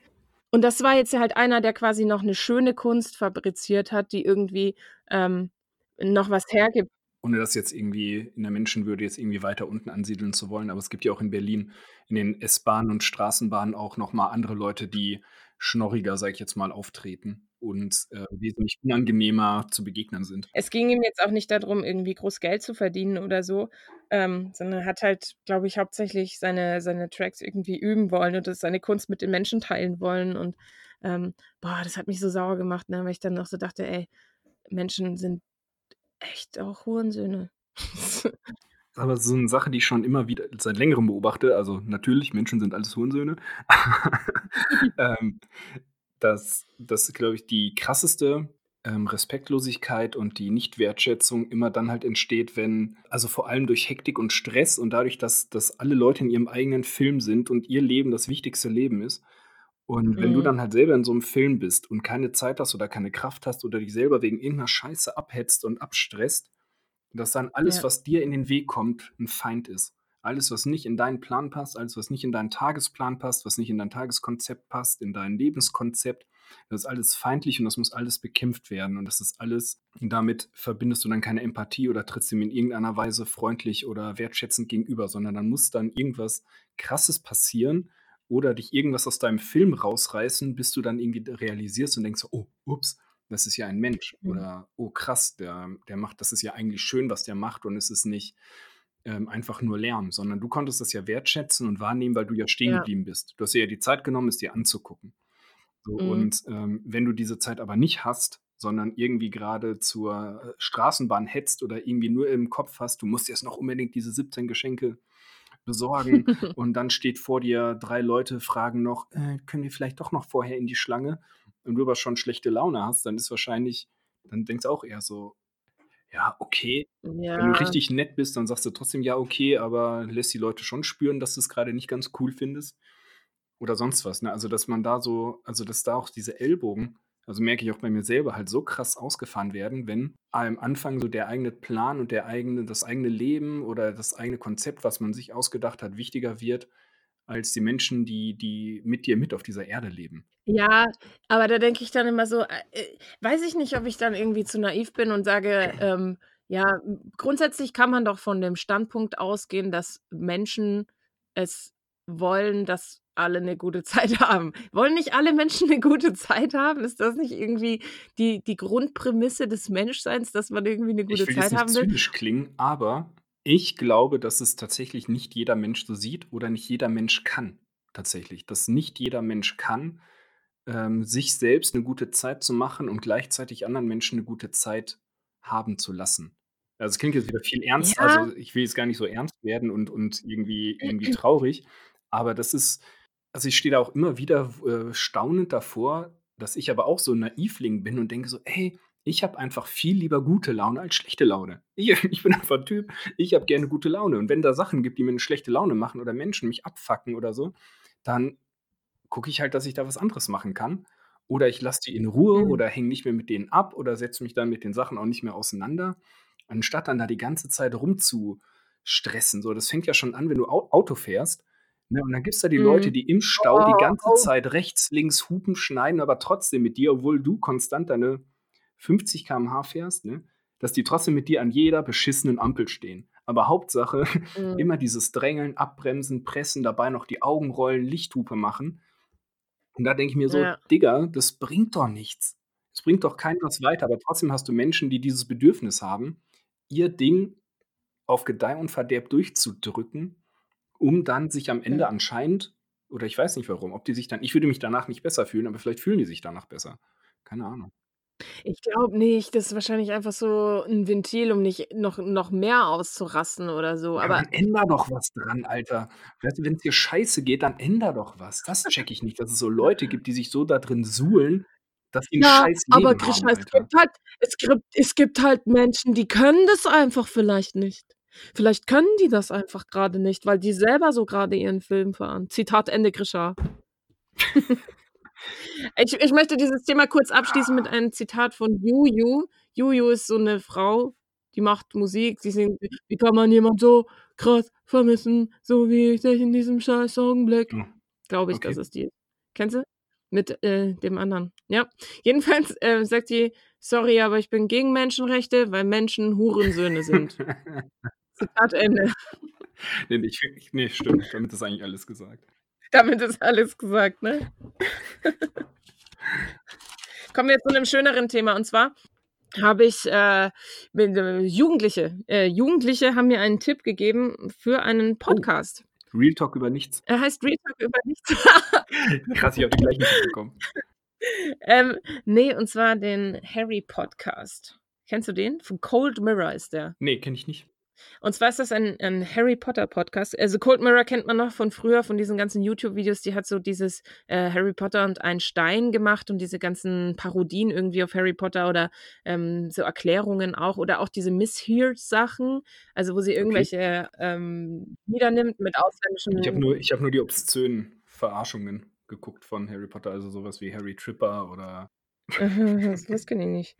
S1: Und das war jetzt halt einer, der quasi noch 'ne schöne Kunst fabriziert hat, die irgendwie, ähm, noch was hergibt.
S3: Ohne das jetzt irgendwie in der Menschenwürde jetzt irgendwie weiter unten ansiedeln zu wollen, aber es gibt ja auch in Berlin in den S-Bahnen und Straßenbahnen auch noch mal andere Leute, die schnorriger, sage ich jetzt mal, auftreten und, äh, wesentlich unangenehmer zu begegnen sind.
S1: Es ging ihm jetzt auch nicht da drum, irgendwie groß Geld zu verdienen oder so, ähm, sondern er hat halt, glaube ich, hauptsächlich seine seine Tracks irgendwie üben wollen und das seine Kunst mit den Menschen teilen wollen und, ähm, boah, das hat mich so sauer gemacht, ne, weil ich dann noch so dachte: „Ey, Menschen sind echt auch Hurensöhne.“
S3: Aber so 'ne Sache, die ich schon immer wieder seit Längerem beobachte, also, natürlich, Menschen sind alles Hurensöhne, ähm, dass dass, glaube ich, die krasseste, ähm, Respektlosigkeit und die Nichtwertschätzung immer dann halt entsteht, wenn also, vor allem durch Hektik und Stress und dadurch, dass dass alle Leute in ihrem eigenen Film sind und ihr Leben das wichtigste Leben ist. Und wenn du
S1: Mhm.
S3: dann halt selber in so 'nem Film bist und keine Zeit hast oder keine Kraft hast oder dich selber wegen irgend 'ner Scheiße abhetzt und abstresst, dass dann alles,
S1: Ja.
S3: was dir in den Weg kommt, 'n Feind ist. Alles, was nicht in deinen Plan passt, alles, was nicht in deinen Tagesplan passt, was nicht in dein Tageskonzept passt, in dein Lebenskonzept, das ist alles feindlich und das muss alles bekämpft werden und das ist alles damit verbindest du dann keine Empathie oder trittst ihm in irgendeiner Weise freundlich oder wertschätzend gegenüber, sondern dann muss dann irgendwas Krasses passieren oder dich irgendwas aus deinem Film rausreißen, bis du dann irgendwie realisierst und denkst „Oh, ups, das ist ja ein Mensch.“
S1: Mhm.
S3: Oder: „Oh krass, der der macht das ist ja eigentlich schön, was der macht und es ist nicht, ähm, einfach nur Lärm“, sondern du konntest das ja wertschätzen und wahrnehmen, weil du ja stehen
S1: Ja.
S3: geblieben bist. Du hast dir ja die Zeit genommen, es dir anzugucken. So
S1: Mhm.
S3: und, ähm, wenn du diese Zeit aber nicht hast, sondern irgendwie gerade zur äh, Straßenbahn hetzt oder irgendwie nur im Kopf hast, du musst jetzt noch unbedingt diese 17 Geschenke besorgen und dann steht vor dir drei Leute, fragen noch, äh, können wir vielleicht doch noch vorher in die Schlange? Und du aber schon schlechte Laune hast, dann ist wahrscheinlich, dann denkst du auch eher so, ja, okay. Wenn du
S1: Ja.
S3: richtig nett bist, dann sagst du trotzdem ja, okay, aber lässt die Leute schon spüren, dass du es gerade nicht ganz cool findest oder sonst was, ne? Also, dass man da so also, dass da auch diese Ellbogen also, merke ich auch bei mir selber halt so krass ausgefahren werden, wenn am Anfang so der eigene Plan und der eigene das eigene Leben oder das eigene Konzept, was man sich ausgedacht hat, wichtiger wird als die Menschen, die die mit dir mit auf dieser Erde leben.
S1: Ja, aber da denke ich dann immer so, äh, weiß ich nicht, ob ich dann irgendwie zu naiv bin und sage, ähm, ja, grundsätzlich kann man doch von dem Standpunkt ausgehen, dass Menschen es wollen, dass alle 'ne gute Zeit haben. Wollen nicht alle Menschen 'ne gute Zeit haben? Ist das nicht irgendwie die die Grundprämisse des Menschseins, dass man irgendwie 'ne gute
S3: Ich will jetzt
S1: Zeit
S3: nicht
S1: haben will?
S3: zynisch klingen, aber ich glaube, dass es tatsächlich nicht jeder Mensch so sieht oder nicht jeder Mensch kann tatsächlich. Dass nicht jeder Mensch kann, ähm, sich selbst 'ne gute Zeit zu machen und gleichzeitig anderen Menschen 'ne gute Zeit haben zu lassen. Also, es klingt jetzt wieder viel ernst
S1: Ja.
S3: also, ich will jetzt gar nicht so ernst werden und und irgendwie irgendwie traurig, aber das ist also, ich stehe da auch immer wieder äh, staunend davor, dass ich aber auch so 'n Naivling bin und denke so: „Ey, ich habe einfach viel lieber gute Laune als schlechte Laune. Ich ich bin einfach 'n Typ, ich habe gerne gute Laune und wenn da Sachen gibt, die mir 'ne schlechte Laune machen oder Menschen mich abfucken oder so, dann gucke ich halt, dass ich da was anderes machen kann. Oder ich lasse die in Ruhe
S1: Mhm.
S3: oder hänge nicht mehr mit denen ab oder setze mich dann mit den Sachen auch nicht mehr auseinander, anstatt dann da die ganze Zeit rumzustressen. So, das fängt ja schon an, wenn du Au Auto fährst, ne, und dann gibt's da die Leute,
S1: Mhm.
S3: die im Stau die
S1: Oh,
S3: ganze
S1: oh.
S3: Zeit rechts, links Hupen schneiden, aber trotzdem mit dir, obwohl du konstant deine 50 km/h fährst, ne, dass die trotzdem mit dir an jeder beschissenen Ampel stehen. Aber Hauptsache
S1: Mhm.
S3: immer dieses Drängeln, Abbremsen, Pressen, dabei noch die Augen rollen, Lichthupe machen. Und da denke ich mir so:
S1: Ja.
S3: „Digga, das bringt doch nichts. Es bringt doch keinen was weiter.“ Aber trotzdem hast du Menschen, die dieses Bedürfnis haben, ihr Ding auf Gedeih und Verderb durchzudrücken, um dann sich am Ende
S1: Mhm.
S3: anscheinend oder ich weiß nicht warum, ob die sich dann ich würde mich danach nicht besser fühlen, aber vielleicht fühlen die sich danach besser. Keine Ahnung.
S1: Ich glaube nicht. Das ist wahrscheinlich einfach so 'n Ventil, um nicht noch noch mehr auszurasten oder so,
S3: Ja,
S1: aber
S3: dann änder doch was dran, Alter. Weißt du, wenn's dir scheiße geht, dann änder doch was. Das checke ich nicht, dass es so Leute gibt, die sich so da drin suhlen, dass sie 'n
S1: Ja,
S3: scheiß
S1: aber
S3: Leben
S1: Grisha,
S3: haben,
S1: es
S3: Alter.
S1: gibt halt es gibt es gibt halt Menschen, die können das einfach vielleicht nicht. Vielleicht können die das einfach grade nicht, weil die selber so grade ihren Film fahren. Zitat Ende, Grisha. Ich ich möchte dieses Thema kurz abschließen mit einem Zitat von Juju. Juju ist so 'ne Frau, die macht Musik, sie singt: „Wie kann man jemand so krass vermissen, so wie ich dich in diesem scheiß Augenblick?“
S3: Oh,
S1: Glaube ich, das
S3: okay.
S1: ist die. Kennst du? Mit, äh, dem anderen. Ja. Jedenfalls, äh, sagt die: „Sorry, aber ich bin gegen Menschenrechte, weil Menschen Hurensöhne sind.“ Zitat Ende.
S3: Ne, ich ich ne, stimmt. Damit ist eigentlich alles gesagt.
S1: Damit ist alles gesagt, ne? Kommen wir zu 'nem schöneren Thema und zwar habe ich, äh, äh, Jugendliche äh, Jugendliche haben mir einen Tipp gegeben für einen
S3: Oh.
S1: Podcast.
S3: Real Talk über nichts.
S1: Er heißt Real Talk über nichts.
S3: Krass, ich habe den gleichen Tipp bekommen.
S1: Ähm, ne, und zwar den Harry Podcast. Kennst du den? Von Cold Mirror ist der.
S3: Ne, kenne ich nicht.
S1: Und zwar ist das ein ein Harry Potter Podcast. Also, Cold Mirror kennt man noch von früher, von diesen ganzen YouTube-Videos. Die hat so dieses, äh, Harry Potter und ein Stein gemacht und diese ganzen Parodien irgendwie auf Harry Potter oder, ähm, so Erklärungen auch oder auch diese Miss Hears-Sachen, also, wo sie
S3: Okay.
S1: irgendwelche, ähm, Lieder nimmt mit
S3: Ich habe
S1: ausländischen
S3: nur ich habe nur die obszönen Verarschungen geguckt von Harry Potter, also, so was wie Harry Tripper oder
S1: so was kenne ich nicht.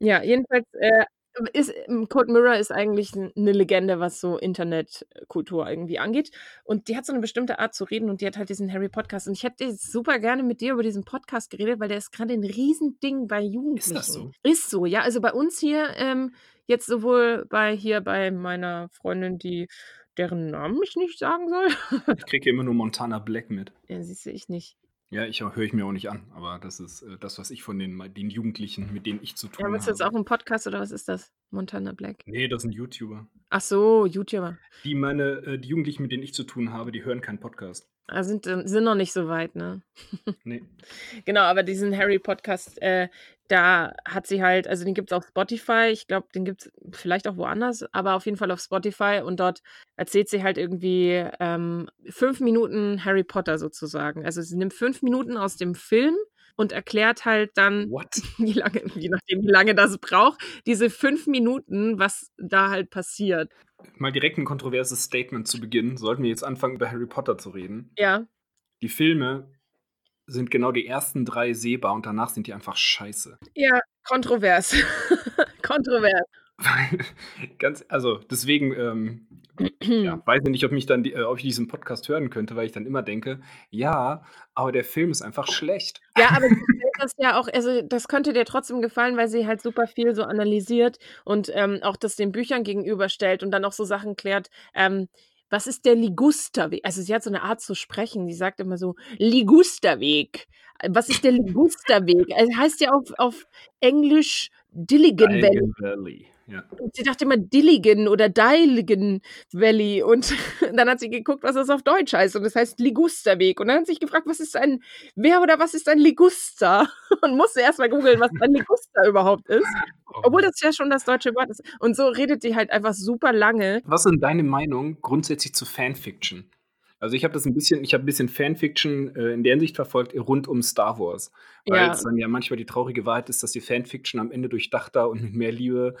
S1: Ja, jedenfalls, äh, ist ähm, Cold Mirror ist eigentlich 'n 'ne Legende, was so Internetkultur irgendwie angeht. Und die hat so 'ne bestimmte Art zu reden und die hat halt diesen Harry Podcast. Und ich hätte jetzt super gerne mit dir über diesen Podcast geredet, weil der ist grade 'n Riesending bei
S3: Ist das
S1: Jugendlichen.
S3: so?
S1: Ist so, ja. Also, bei uns hier, ähm, jetzt sowohl bei hier bei meiner Freundin, die deren Namen ich nicht sagen soll.
S3: Ich kriege hier immer nur Montana Black mit.
S1: Ja, siehst du, ich nicht.
S3: Ja, ich höre ich mir auch nicht an, aber das ist, äh, das, was ich von den den Jugendlichen, mit denen ich zu
S1: Ja,
S3: tun
S1: willst du jetzt
S3: habe
S1: auch 'n Podcast oder was ist das? Montana Black?
S3: Ne, das sind YouTuber.
S1: Ach so, YouTuber.
S3: Die meine äh, die Jugendlichen, mit denen ich zu tun habe, die hören keinen Podcast.
S1: Ah, sind sind noch nicht so weit, ne?
S3: Ne.
S1: Genau, aber diesen Harry-Podcast, äh, da hat sie halt also, den gibt's auf Spotify. Ich glaube, den gibt's vielleicht auch woanders, aber auf jeden Fall auf Spotify und dort erzählt sie halt irgendwie, ähm, 5 Minuten Harry Potter sozusagen. Also, sie nimmt 5 Minuten aus dem Film und erklärt halt dann,
S3: What?
S1: wie lange je nachdem, wie lange das braucht, diese 5 Minuten, was da halt passiert.
S3: Mal direkt 'n kontroverses Statement zu Beginn. Sollten wir jetzt anfangen, über Harry Potter zu reden?
S1: Ja.
S3: Die Filme sind genau die ersten 3 sehbar und danach sind die einfach scheiße.
S1: Ja, kontrovers. Kontrovers.
S3: Ganz also, deswegen, ähm, ja, weiß ich nicht, ob mich dann die äh, ob ich diesen Podcast hören könnte, weil ich dann immer denke: „Ja, aber der Film ist einfach schlecht.“
S1: Ja, aber sie das ja auch also, das könnte dir trotzdem gefallen, weil sie halt super viel so analysiert und, ähm, auch das den Büchern gegenüberstellt und dann auch so Sachen klärt, ähm, was ist der Ligusterweg? Also, sie hat so 'ne Art zu sprechen, die sagt immer so: „Ligusterweg. Was ist der Ligusterweg?“ Also, heißt ja auf auf Englisch Diagon Valley.
S3: Valley, ja.
S1: Und sie dachte immer Dilligen oder Diagon Valley und dann hat sie geguckt, was das auf Deutsch heißt und das heißt Ligusterweg und dann hat sie sich gefragt: „Was ist ein wer oder was ist ein Liguster?“ Und musste erst mal googeln, was ein Liguster überhaupt ist, obwohl
S3: Oh.
S1: das ja schon das deutsche Wort ist. Und so redet die halt einfach super lange.
S3: Was denn deine Meinung grundsätzlich zu Fanfiction? Also, ich habe das 'n bisschen ich habe 'n bisschen Fanfiction, äh, in der Hinsicht verfolgt rund um Star Wars,
S1: Ja.
S3: weil's dann ja manchmal die traurige Wahrheit ist, dass die Fanfiction am Ende durchdachter und mit mehr Liebe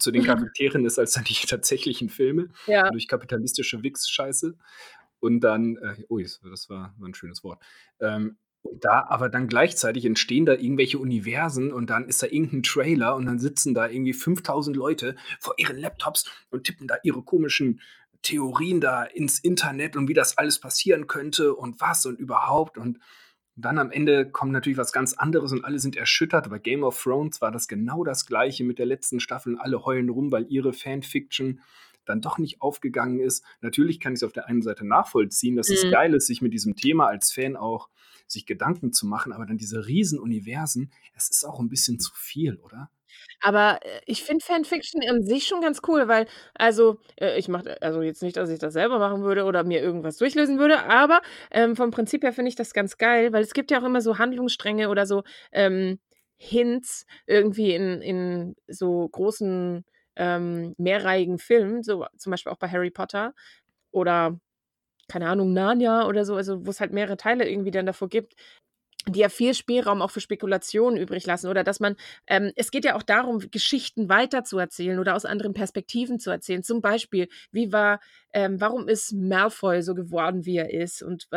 S3: zu den Charakteren ist als dann die tatsächlichen Filme
S1: Ja.
S3: durch kapitalistische Wichsscheiße. Und dann, äh ui, das war war 'n schönes Wort. Ähm, da aber dann gleichzeitig entstehen da irgendwelche Universen und dann ist da irgend 'n Trailer und dann sitzen da irgendwie 5.000 Leute vor ihren Laptops und tippen da ihre komischen Theorien da ins Internet und wie das alles passieren könnte und was und überhaupt. Und dann am Ende kommt natürlich was ganz anderes und alle sind erschüttert. Bei Game of Thrones war das genau das Gleiche mit der letzten Staffel und alle heulen rum, weil ihre Fanfiction dann doch nicht aufgegangen ist. Natürlich kann ich's auf der einen Seite nachvollziehen, dass es
S1: Mhm.
S3: geil ist, sich mit diesem Thema als Fan auch sich Gedanken zu machen, aber dann diese Riesenuniversen, es ist auch 'n bisschen zu viel, oder?
S1: Aber, äh, ich finde Fanfiction an sich schon ganz cool, weil also, äh, ich mache also, jetzt nicht, dass ich das selber machen würde oder mir irgendwas durchlesen würde, aber, ähm, vom Prinzip her finde ich das ganz geil, weil es gibt ja auch immer so Handlungsstränge oder so, ähm, Hints irgendwie in in so großen, ähm, mehrreihigen Filmen, so zum Beispiel auch bei Harry Potter oder, keine Ahnung, Narnia oder so, also, wo's halt mehrere Teile irgendwie dann davor gibt, die ja viel Spielraum auch für Spekulationen übrig lassen oder dass man ähm, es geht ja auch darum, Geschichten weiterzuerzählen oder aus anderen Perspektiven zu erzählen. Zum Beispiel, wie war ähm, warum ist Malfoy so geworden, wie er ist und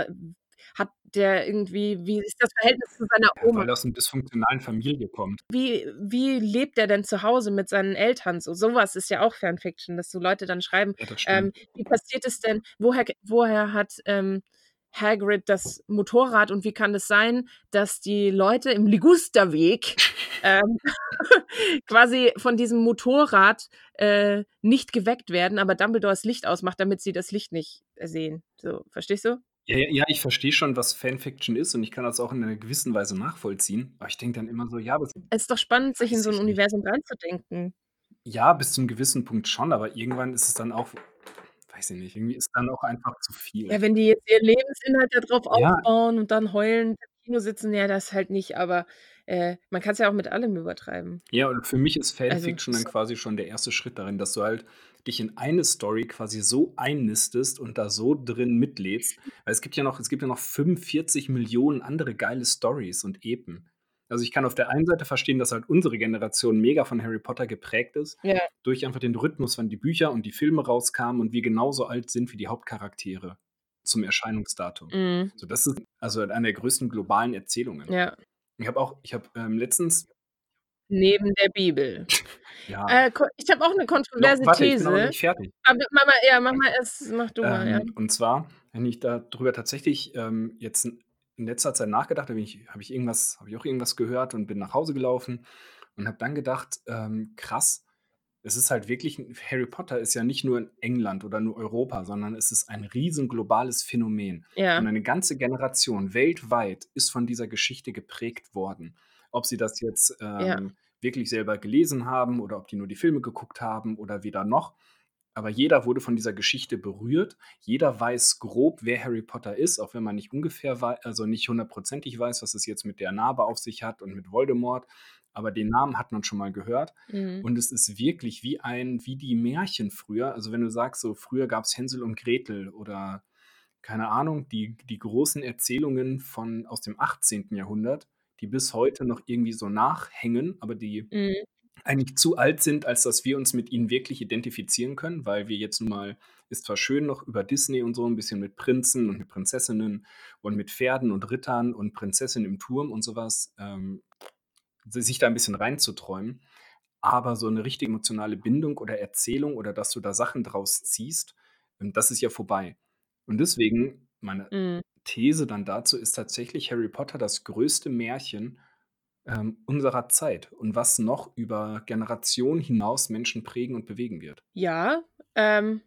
S1: hat der irgendwie wie ist das Verhältnis zu seiner
S3: Ja,
S1: Oma?
S3: weil er aus 'ner dysfunktionalen Familie kommt.
S1: Wie wie lebt er denn zu Hause mit seinen Eltern? So so was ist ja auch Fanfiction, dass so Leute dann schreiben,
S3: Ja,
S1: ähm, wie passiert es denn woher woher hat, ähm, Hagrid das Motorrad und wie kann es sein, dass die Leute im Ligusterweg, ähm, quasi von diesem Motorrad, äh, nicht geweckt werden, aber Dumbledore das Licht ausmacht, damit sie das Licht nicht sehen. So, verstehst du?
S3: Ja, ja, ich verstehe schon, was Fanfiction ist und ich kann das auch in 'ner gewissen Weise nachvollziehen. Aber ich denke dann immer so: „Ja, aber“
S1: Es ist doch spannend, sich in so 'n
S3: ich nicht.
S1: Universum reinzudenken.
S3: Ja, bis zum gewissen Punkt schon, aber irgendwann ist es dann auch weiß ich nicht, irgendwie ist dann auch einfach zu viel.
S1: Ja, wenn die jetzt ihren Lebensinhalt da drauf
S3: Ja.
S1: aufbauen und dann heulend im Kino sitzen, ja, das halt nicht, aber, äh, man kann's ja auch mit allem übertreiben.
S3: Ja, und für mich ist
S1: Also,
S3: Fanfiction dann
S1: s
S3: quasi schon der 1. Schritt darin, dass du halt dich in eine Story quasi so einnistest und da so drin mitlebst. Weil es gibt ja noch es gibt ja noch 45.000.000 andere geile Storys und Epen. Also, ich kann auf der einen Seite verstehen, dass halt unsere Generation mega von Harry Potter geprägt ist,
S1: Ja.
S3: durch einfach den Rhythmus, wann die Bücher und die Filme rauskamen und wir genauso alt sind wie die Hauptcharaktere zum Erscheinungsdatum.
S1: Mhm.
S3: So, das ist also eine der größten globalen Erzählungen.
S1: Ja.
S3: Ich habe auch ich habe, ähm, letztens
S1: Neben der Bibel.
S3: Ja.
S1: Äh, ich habe auch 'ne
S3: Doch,
S1: kontroverse
S3: warte, ich bin noch
S1: These.
S3: nicht fertig.
S1: Aber mach mal ja, mach mal erst mach du mal, ja.
S3: Ähm, und zwar, wenn ich da drüber tatsächlich, ähm, jetzt in letzter Zeit nachgedacht habe, ich habe ich irgendwas habe ich auch irgendwas gehört und bin nach Hause gelaufen und habe dann gedacht, ähm, krass, es ist halt wirklich Harry Potter ist ja nicht nur in England oder nur Europa, sondern es ist ein riesen globales Phänomen.
S1: Ja.
S3: Und eine ganze Generation weltweit ist von dieser Geschichte geprägt worden. Ob sie das jetzt,
S1: Ja.
S3: ähm, wirklich selber gelesen haben oder ob die nur die Filme geguckt haben oder weder noch. Aber jeder wurde von dieser Geschichte berührt. Jeder weiß grob, wer Harry Potter ist, auch wenn man nicht ungefähr weiß, also nicht hundertprozentig weiß, was es jetzt mit der Narbe auf sich hat und mit Voldemort. Aber den Namen hat man schon mal gehört.
S1: Mhm.
S3: Und es ist wirklich wie ein, wie die Märchen früher. Also wenn du sagst, so früher gab es Hänsel und Gretel oder keine Ahnung, die, die großen Erzählungen von aus dem 18. Jahrhundert, die bis heute noch irgendwie so nachhängen, aber die
S1: Mhm.
S3: Eigentlich zu alt sind, als dass wir uns mit ihnen wirklich identifizieren können, weil wir jetzt nun mal, ist zwar schön noch über Disney und so ein bisschen mit Prinzen und mit Prinzessinnen und mit Pferden und Rittern und Prinzessinnen im Turm und sowas, ähm, sich da ein bisschen reinzuträumen, aber so eine richtige emotionale Bindung oder Erzählung oder dass du da Sachen draus ziehst, ähm, das ist ja vorbei. Und deswegen, meine
S1: Mhm.
S3: These dann dazu ist tatsächlich Harry Potter das größte Märchen ähm, unserer Zeit und was noch über Generationen hinaus Menschen prägen und bewegen wird.
S1: Ja, ähm,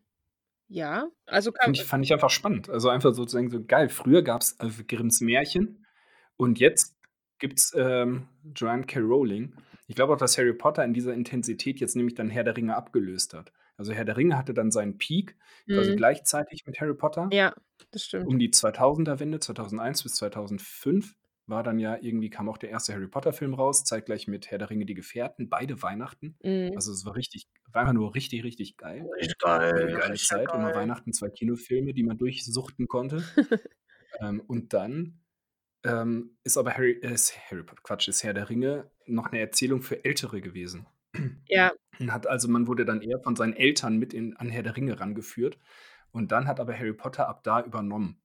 S1: ja, also kann
S3: Finde ich, fand ich einfach spannend. Also einfach sozusagen so geil. Früher gab es äh, Grimms Märchen und jetzt gibt es ähm, Joanne K. Rowling. Ich glaube auch, dass Harry Potter in dieser Intensität jetzt nämlich dann Herr der Ringe abgelöst hat. Also Herr der Ringe hatte dann seinen Peak, quasi
S1: Mhm.
S3: gleichzeitig mit Harry Potter.
S1: Ja, das stimmt.
S3: Um die 2000er-Wende, 2001 bis 2005, war dann ja irgendwie, kam auch der erste Harry Potter-Film raus, zeitgleich mit Herr der Ringe, die Gefährten, beide Weihnachten.
S1: Mhm.
S3: Also es war richtig, war einfach nur richtig, richtig geil.
S1: Richtig
S3: Eine
S1: geil,
S3: geile
S1: richtig
S3: Zeit, immer
S1: geil.
S3: Weihnachten, zwei Kinofilme, die man durchsuchten konnte. ähm, und dann ähm, ist aber Harry, äh, ist Harry Potter, Quatsch, ist Herr der Ringe noch eine Erzählung für Ältere gewesen.
S1: Ja.
S3: Hat also, man wurde dann eher von seinen Eltern mit in, an Herr der Ringe rangeführt. Und dann hat aber Harry Potter ab da übernommen.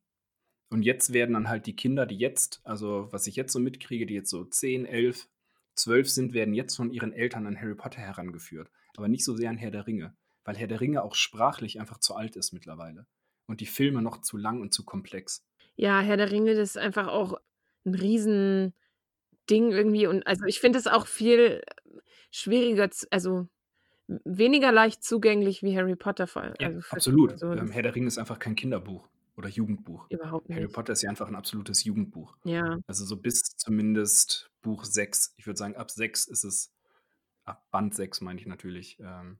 S3: Und jetzt werden dann halt die Kinder, die jetzt, also was ich jetzt so mitkriege, die jetzt so 10, 11, 12 sind, werden jetzt von ihren Eltern an Harry Potter herangeführt. Aber nicht so sehr an Herr der Ringe. Weil Herr der Ringe auch sprachlich einfach zu alt ist mittlerweile. Und die Filme noch zu lang und zu komplex.
S1: Ja, Herr der Ringe, das ist einfach auch ein Riesending irgendwie und also, ich finde es auch viel schwieriger z also, weniger leicht zugänglich wie Harry Potter vor allem,
S3: Ja,
S1: also
S3: absolut.
S1: Kinder so, das
S3: Herr der Ringe ist einfach kein Kinderbuch oder Jugendbuch.
S1: Überhaupt
S3: Harry
S1: nicht.
S3: Potter ist ja einfach ein absolutes Jugendbuch.
S1: Ja.
S3: Also so bis zumindest Buch 6. Ich würde sagen, ab 6 ist es, ab Band 6 meine ich natürlich, ähm,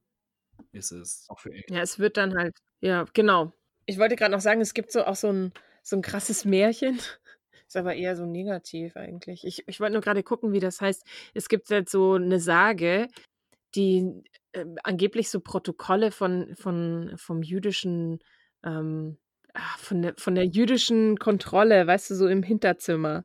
S3: ist es auch für Eltern.
S1: Ja, es wird dann halt ja, genau. Ich wollte grad noch sagen, es gibt so auch so 'n so 'n krasses Märchen, ist aber eher so negativ eigentlich. Ich ich wollte nur grade gucken, wie das heißt. Es gibt halt so 'ne Sage, die, ähm, angeblich so Protokolle von von vom jüdischen, ähm ah, von der von der jüdischen Kontrolle, weißt du, so im Hinterzimmer.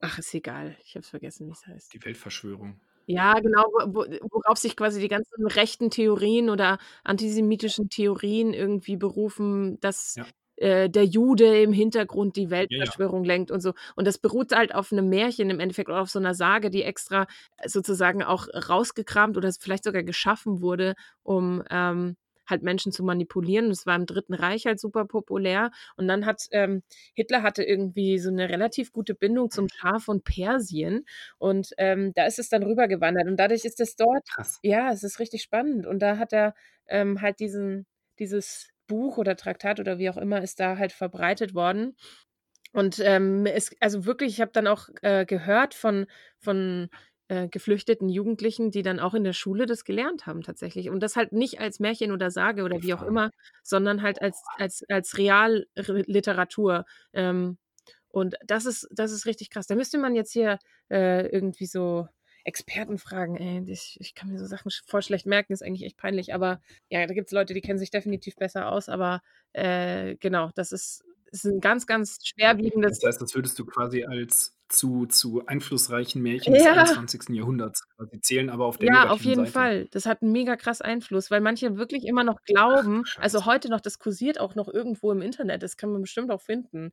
S1: Ach, ist egal, ich habe es vergessen, wie's heißt.
S3: Die Weltverschwörung.
S1: Ja, genau, wo wo worauf sich quasi die ganzen rechten Theorien oder antisemitischen Theorien irgendwie berufen, dass,
S3: Ja.
S1: äh, der Jude im Hintergrund die
S3: Ja, ja.
S1: Weltverschwörung lenkt und so. Und das beruht halt auf 'nem Märchen im Endeffekt oder auf so 'ner Sage, die extra sozusagen auch rausgekramt oder vielleicht sogar geschaffen wurde, um, ähm, halt Menschen zu manipulieren. Das war im Dritten Reich halt super populär. Und dann hat, ähm Hitler hatte irgendwie so 'ne relativ gute Bindung zum Schah von Persien und, ähm, da ist es dann rübergewandert und dadurch ist es dort
S3: Krass.
S1: ja, es ist richtig spannend. Und da hat er, ähm, halt diesen dieses Buch oder Traktat oder wie auch immer ist da halt verbreitet worden. Und, ähm, es also wirklich, ich habe dann auch, äh, gehört von von, äh, geflüchteten Jugendlichen, die dann auch in der Schule das gelernt haben tatsächlich. Und das halt nicht als Märchen oder Sage oder wie auch immer, sondern halt als als als Real r Literatur. Ähm, und das ist das ist richtig krass. Da müsste man jetzt hier, äh, irgendwie so Experten fragen, ey. Ich ich kann mir so Sachen voll schlecht merken, ist eigentlich echt peinlich. Aber ja, da gibt's Leute, die kennen sich definitiv besser aus, aber, äh, genau, das ist ist 'n ganz, ganz schwerwiegendes
S3: Das heißt, das würdest du quasi als zu zu einflussreichen Märchen des
S1: Ja.
S3: 21. Jahrhunderts quasi zählen, aber auf der
S1: Ja, auf jeden
S3: Seite.
S1: Fall. Das hat 'n mega krass Einfluss, weil manche wirklich immer noch glauben
S3: Ach,
S1: also heute noch, das kursiert auch noch irgendwo im Internet, das kann man bestimmt auch finden.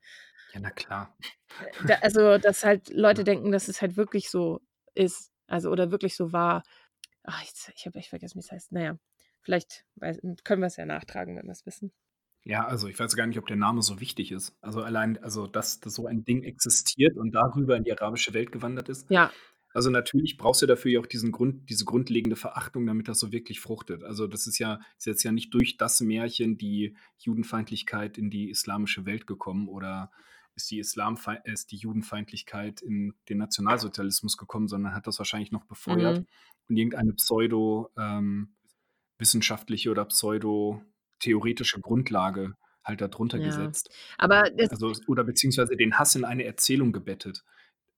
S3: Ja, na klar.
S1: Äh, da also, dass halt Leute
S3: Ja.
S1: denken, dass es halt wirklich so ist, also oder wirklich so war. Ach, jetzt ich habe echt vergessen, wie's heißt. Na ja, vielleicht können wir's ja nachtragen, wenn wir's wissen.
S3: Ja, also ich weiß gar nicht, ob der Name so wichtig ist. Also allein also, dass dass so ein Ding existiert und darüber in die arabische Welt gewandert ist.
S1: Ja.
S3: Also, natürlich brauchst du dafür ja auch diesen Grund diese grundlegende Verachtung, damit das so wirklich fruchtet. Also, das ist ja ist jetzt ja nicht durch das Märchen die Judenfeindlichkeit in die islamische Welt gekommen oder ist die Islamfei ist die Judenfeindlichkeit in den Nationalsozialismus gekommen, sondern hat das wahrscheinlich noch befeuert
S1: Mhm.
S3: und irgendeine Pseudo ähm, wissenschaftliche oder pseudo-theoretische Grundlage halt darunter
S1: Ja,
S3: gesetzt.
S1: aber das
S3: Also, oder beziehungsweise den Hass in eine Erzählung gebettet,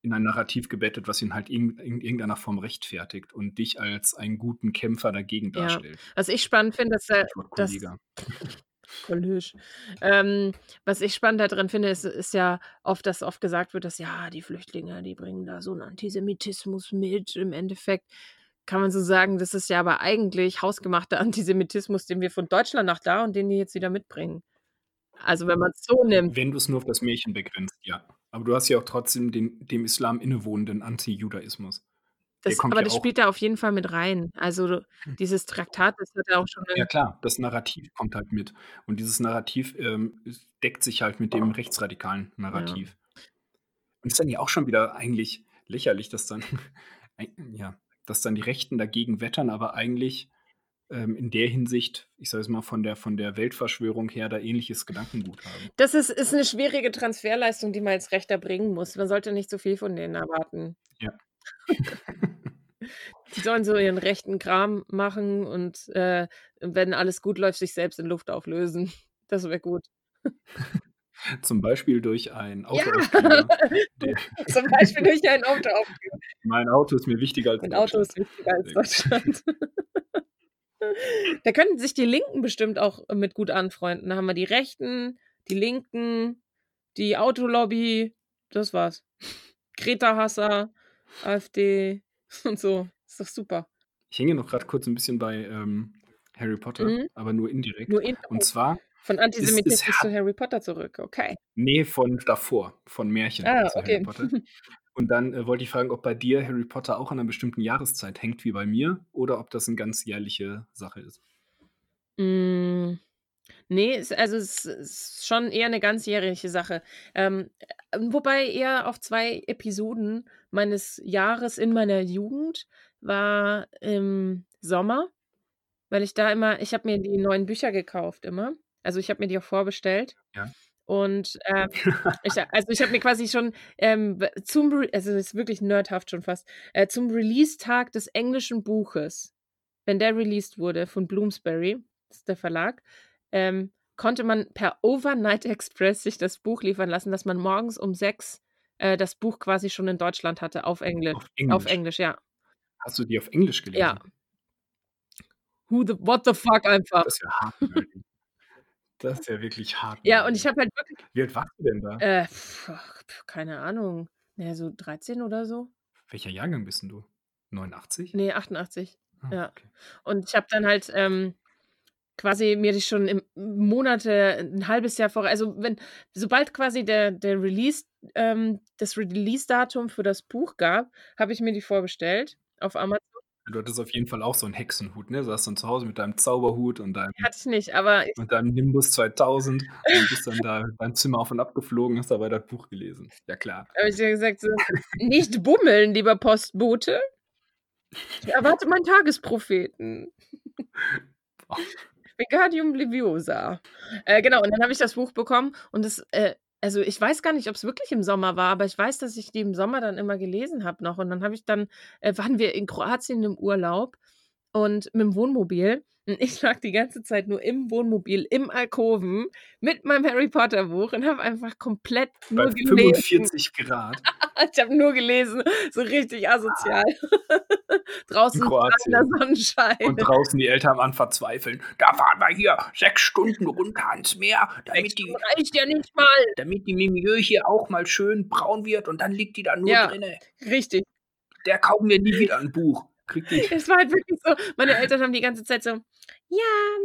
S3: in ein Narrativ gebettet, was ihn halt in, in irgendeiner Form rechtfertigt und dich als einen guten Kämpfer dagegen
S1: Ja,
S3: darstellt.
S1: was ich spannend finde, dass er. College. Ähm, was ich spannend da drin finde, ist ist ja oft, dass oft gesagt wird, dass ja, die Flüchtlinge, die bringen da so 'n Antisemitismus mit. Im Endeffekt kann man so sagen, das ist ja aber eigentlich hausgemachter Antisemitismus, den wir von Deutschland nach da und den die jetzt wieder mitbringen. Also, wenn man's so nimmt.
S3: Wenn du es nur auf das Märchen begrenzt, ja. Aber du hast ja auch trotzdem den dem Islam innewohnenden Antijudaismus.
S1: Das aber
S3: ja
S1: das
S3: auch
S1: spielt da auf jeden Fall mit rein. Also, dieses Traktat, das hat ja auch schon
S3: Ja klar, das Narrativ kommt halt mit. Und dieses Narrativ, ähm, es deckt sich halt mit dem rechtsradikalen
S1: Ja.
S3: Narrativ. Und ist dann ja auch schon wieder eigentlich lächerlich, dass dann ja, dass dann die Rechten dagegen wettern, aber eigentlich, ähm, in der Hinsicht, ich sage jetzt mal, von der von der Weltverschwörung her da ähnliches Gedankengut haben.
S1: Das ist ist 'ne schwierige Transferleistung, die man als Rechter bringen muss. Man sollte nicht zu viel von denen erwarten.
S3: Ja.
S1: Die sollen so ihren rechten Kram machen und, äh, wenn alles gut läuft, sich selbst in Luft auflösen. Das wäre gut.
S3: Zum Beispiel durch einen
S1: Ja,
S3: Autoaufkleber, der
S1: zum Beispiel durch einen Autoaufkleber.
S3: Mein Auto ist mir wichtiger als
S1: Mein Auto ist wichtiger als. Deutschland. Da könnten sich die Linken bestimmt auch mit gut anfreunden. Da haben wir die Rechten, die Linken, die Autolobby, das war's. Greta-Hasser, AfD und so. Ist doch super.
S3: Ich hänge noch grad kurz 'n bisschen bei, ähm, Harry Potter,
S1: Mhm.
S3: aber nur indirekt.
S1: Nur in
S3: Und zwar
S1: Von
S3: ist
S1: Antisemitismus
S3: es
S1: zu Harry Potter zurück, okay.
S3: Ne, von davor, von Märchen
S1: Ah,
S3: zu Harry
S1: okay.
S3: Potter. Und dann, äh, wollte ich fragen, ob bei dir Harry Potter auch an 'ner bestimmten Jahreszeit hängt wie bei mir oder ob das 'n ganz jährliche Sache ist?
S1: Hm, ne, es also, es ist schon eher 'ne ganzjährige Sache. Ähm, äh, wobei eher auf 2 Episoden meines Jahres in meiner Jugend war im Sommer, weil ich da immer ich habe mir die neuen Bücher gekauft immer. Also, ich habe mir die auch vorbestellt.
S3: Ja.
S1: Und, ähm, ich also, ich habe mir quasi schon, ähm, zum Re also, ist wirklich nerdhaft schon fast, äh, zum Releasetag des englischen Buches, wenn der released wurde von Bloomsbury, das ist der Verlag, ähm, konnte man per Overnight Express sich das Buch liefern lassen, dass man morgens um 6, äh, das Buch quasi schon in Deutschland hatte auf Englisch.
S3: Auf
S1: Auf
S3: Englisch?
S1: Englisch, ja.
S3: Hast du die auf Englisch gelesen?
S1: Ja. Who the what the fuck einfach.
S3: Das ist ja hart, Das ist ja wirklich hart.
S1: Ja, und ich habe halt wirklich
S3: Wie alt warst du denn da?
S1: Äh, keine Ahnung. Na ja, so 13 oder so?
S3: Welcher Jahrgang bist 'n du? 89?
S1: Ne, 88.
S3: Ah,
S1: Ja.
S3: okay.
S1: Und ich habe dann halt, ähm, quasi mir die schon im Monate 'n halbes Jahr vor also, wenn sobald quasi der der Release ähm, das Releasedatum für das Buch gab, habe ich mir die vorbestellt auf Amazon.
S3: Du hattest auf jeden Fall auch so 'n Hexenhut, ne? Saßt dann zu Hause mit deinem Zauberhut und deinem
S1: Hatte ich nicht, aber ich
S3: und deinem Nimbus 2000 und bist dann da beim Zimmer auf und ab geflogen, hast dabei das Buch gelesen. Ja klar.
S1: habe ich dir gesagt so: „Nicht bummeln, lieber Postbote. Ich erwarte meinen Tagespropheten.“
S3: Boah.
S1: Wingardium Leviosa. Äh, genau, und dann habe ich das Buch bekommen und das, äh also, ich weiß gar nicht, ob's wirklich im Sommer war, aber ich weiß, dass ich die im Sommer dann immer gelesen habe noch. Und dann habe ich dann äh, waren wir in Kroatien im Urlaub und mit'm Wohnmobil und ich lag die ganze Zeit nur im Wohnmobil, im Alkoven mit meinem Harry-Potter-Buch und habe einfach komplett
S3: Bei
S1: nur gelesen.
S3: 45 Grad.
S1: Ich habe nur gelesen, so richtig asozial.
S3: In
S1: Draußen
S3: Kroatien.
S1: Sonnenschein.
S3: Und draußen die Eltern am Verzweifeln. Da fahren wir hier 6 Stunden runter ans Meer,
S1: 6
S3: damit die
S1: reicht ja nicht mal.
S3: damit die Mimieux hier auch mal schön braun wird und dann liegt die da nur
S1: Ja,
S3: drinne.
S1: richtig.
S3: Der kaufen wir nie wieder 'n Buch. Kriegt die
S1: Es war halt wirklich so meine Eltern haben die ganze Zeit so: „Ja,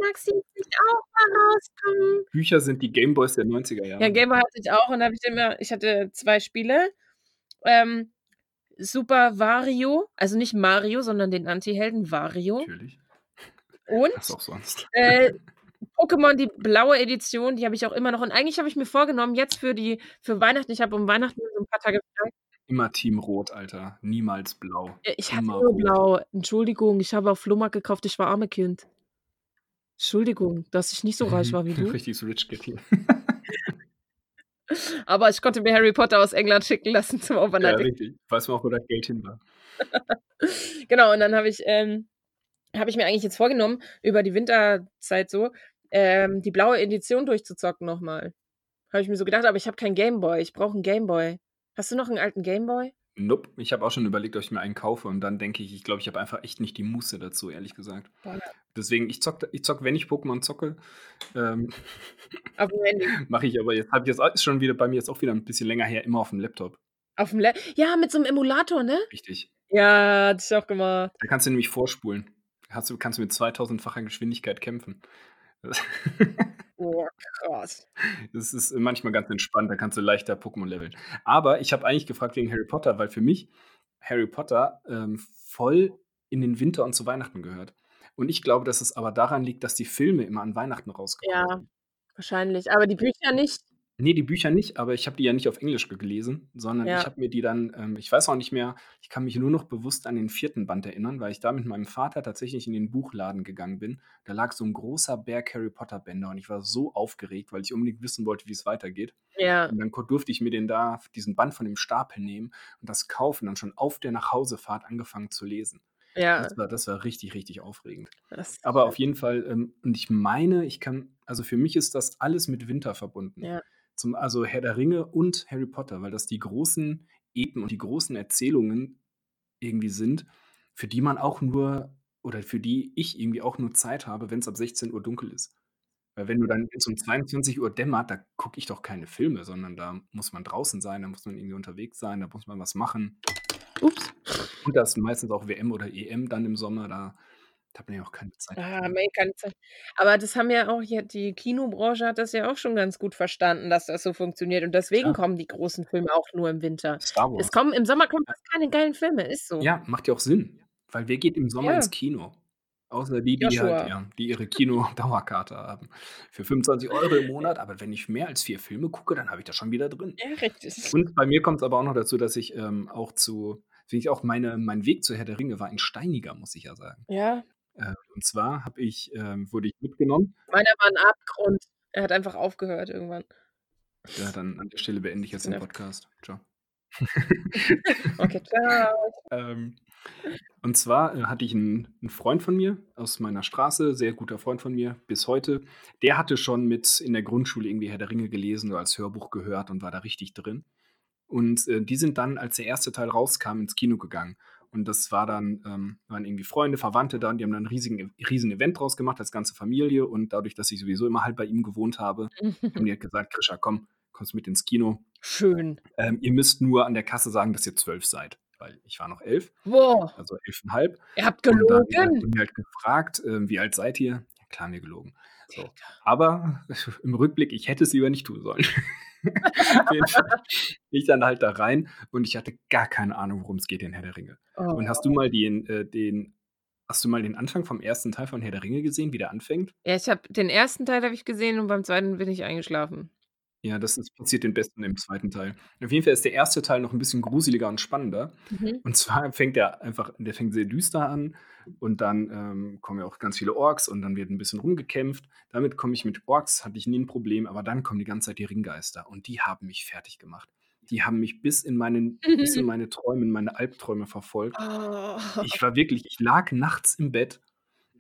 S1: jetzt nicht auch mal rauskommen?“
S3: Bücher sind die Gameboys der 90er
S1: Ja,
S3: Jahre.
S1: Gameboy hatte ich auch und da habe ich immer ich hatte 2 Spiele. Ähm, Super Wario, also nicht Mario, sondern den Antihelden Wario.
S3: Natürlich.
S1: Und,
S3: Was auch sonst.
S1: äh, Pokémon, die blaue Edition, die habe ich auch immer noch und eigentlich habe ich mir vorgenommen, jetzt für die für Weihnachten ich habe um Weihnachten so 'n paar Tage frei.
S3: Immer Team Rot, Alter. Niemals blau.
S1: Äh, ich hatte
S3: Immer
S1: nur
S3: rot.
S1: blau. Entschuldigung, ich habe auf Flohmarkt gekauft, ich war Armekind. Entschuldigung, dass ich nicht so reich war wie du.
S3: Richtig so Rich Kid hier.
S1: Aber ich konnte mir Harry Potter aus England schicken lassen zum
S3: Ja,
S1: Overnight.
S3: richtig. Weiß man auch, wo das Geld hin war.
S1: Genau, und dann habe ich, ähm habe ich mir eigentlich jetzt vorgenommen, über die Winterzeit so, ähm, die blaue Edition durchzuzocken noch mal. Habe ich mir so gedacht, aber ich habe keinen Gameboy. Ich brauche 'n Gameboy. Hast du noch 'n alten Gameboy?
S3: Nope. Ich habe auch schon überlegt, ob ich mir einen kaufe und dann denke ich, ich glaube, ich habe einfach echt nicht die Muße dazu, ehrlich gesagt.
S1: Boah.
S3: Deswegen, ich zocke ich zocke, wenn ich Pokémon zocke, ähm, mache ich aber jetzt habe ich jetzt ist schon wieder bei mir jetzt auch wieder 'n bisschen länger her, immer auf'm Laptop.
S1: Auf'm La ja, mit so 'nem Emulator, ne?
S3: Richtig.
S1: Ja, hatte ich auch gemacht.
S3: Da kannst du nämlich vorspulen. Hast du kannst du mit 2000-facher Geschwindigkeit kämpfen.
S1: Oh, krass.
S3: Das ist manchmal ganz entspannt, da kannst du leichter Pokémon leveln. Aber ich habe eigentlich gefragt wegen Harry Potter, weil für mich Harry Potter, ähm, voll in den Winter und zu Weihnachten gehört. Und ich glaube, dass es aber daran liegt, dass die Filme immer an Weihnachten rausgekommen
S1: Ja, wahrscheinlich. Aber die Bücher nicht?
S3: Ne, die Bücher nicht, aber ich habe die ja nicht auf Englisch ge gelesen, sondern ich
S1: Ja.
S3: habe mir die dann ähm, ich weiß auch nicht mehr ich kann mich nur noch bewusst an den 4. Band erinnern, weil ich da mit meinem Vater tatsächlich in den Buchladen gegangen bin. Da lag so 'n großer Berg Harry Potter Bände und ich war so aufgeregt, weil ich unbedingt wissen wollte, wie es weitergeht.
S1: Ja.
S3: Und dann ko durfte ich mir den da diesen Band von dem Stapel nehmen und das kaufen, dann schon auf der Nachhausefahrt angefangen zu lesen.
S1: Ja.
S3: Das war das war richtig, richtig aufregend.
S1: Das
S3: Aber auf jeden Fall, ähm und ich meine, ich kann also, für mich ist das alles mit Winter verbunden.
S1: Ja.
S3: Zum also, Herr der Ringe und Harry Potter, weil das die großen Epen und die großen Erzählungen irgendwie sind, für die man auch nur oder für die ich irgendwie auch nur Zeit habe, wenn's ab 16:00 dunkel ist. Weil wenn du dann wenn's um 22:00 dämmert, da gucke ich doch keine Filme, sondern da muss man draußen sein, da muss man irgendwie unterwegs sein, da muss man was machen.
S1: Ups.
S3: Und da ist meistens auch WM oder EM dann im Sommer, da da hat man ja auch keine Zeit
S1: Ah, ne, keine Zeit. Aber das haben ja auch die Kinobranche hat das ja auch schon ganz gut verstanden, dass das so funktioniert und deswegen
S3: Klar.
S1: kommen die großen Filme auch nur im Winter.
S3: Star
S1: Es
S3: Wars.
S1: kommen im Sommer kommen fast keine geilen Filme, ist so.
S3: Ja, macht ja auch Sinn, weil wer geht im Sommer
S1: Ja.
S3: ins Kino? Außer die, die halt ja, die ihre Kino-Dauerkarte haben. Für 25 € im Monat, aber wenn ich mehr als 4 Filme gucke, dann habe ich das schon wieder drin.
S1: Ja, richtig.
S3: Und bei mir kommt's aber auch noch dazu, dass ich, ähm, auch zu finde ich auch meine mein Weg zu Herr der Ringe war ein steiniger, muss ich ja sagen.
S1: Ja.
S3: Äh, und zwar habe ich ähm, wurde ich mitgenommen
S1: Meiner war 'n Abgrund. Er hat einfach aufgehört irgendwann.
S3: Ja, dann an der Stelle beende ich jetzt den. Podcast. Tschau.
S1: Okay, tschau.
S3: Ähm, und zwar, äh, hatte ich 'n 'n Freund von mir aus meiner Straße, sehr guter Freund von mir bis heute. Der hatte schon mit in der Grundschule irgendwie Herr der Ringe gelesen oder als Hörbuch gehört und war da richtig drin. Und, äh, die sind dann, als der erste Teil rauskam, ins Kino gegangen. Und das war dann ähm, waren irgendwie Freunde, Verwandte da und die haben dann 'n riesigen riesen Event draus gemacht als ganze Familie. Und dadurch, dass ich sowieso immer halt bei ihm gewohnt habe, haben die halt gesagt: „Krischa, komm, kommst mit ins Kino.
S1: Schön.
S3: Ähm, ihr müsst nur an der Kasse sagen, dass ihr 12 seid.“ Weil ich war noch 11,
S1: Boah.
S3: also 11,5.
S1: Ihr habt
S3: Und dann, äh,
S1: gelogen?
S3: haben die halt gefragt, ähm: „Wie alt seid ihr?“ Ja klar wir gelogen. So. Aber im Rückblick, ich hätte es lieber nicht tun sollen. Ich dann halt da rein und ich hatte gar keine Ahnung, worum es geht in Herr der Ringe. Und hast du
S1: Oh.
S3: mal den äh, den hast du mal den Anfang vom ersten Teil von Herr der Ringe gesehen, wie der anfängt?
S1: Ja, ich habe den 1. Teil habe ich gesehen und beim 2. bin ich eingeschlafen.
S3: Ja, das ist passiert den Besten im 2. Teil. Auf jeden Fall ist der erste Teil noch 'n bisschen gruseliger und spannender.
S1: Mhm.
S3: Und zwar fängt der einfach der fängt sehr düster an und dann, ähm, kommen ja auch ganz viele Orks und dann wird 'n bisschen rumgekämpft. Damit komme ich mit Orks hatte ich nie 'n Problem, aber dann kommen die ganze Zeit die Ringgeister und die haben mich fertiggemacht. Die haben mich bis in meinen bis in meine Träume, in meine Albträume verfolgt.
S1: Oh.
S3: Ich war wirklich ich lag nachts im Bett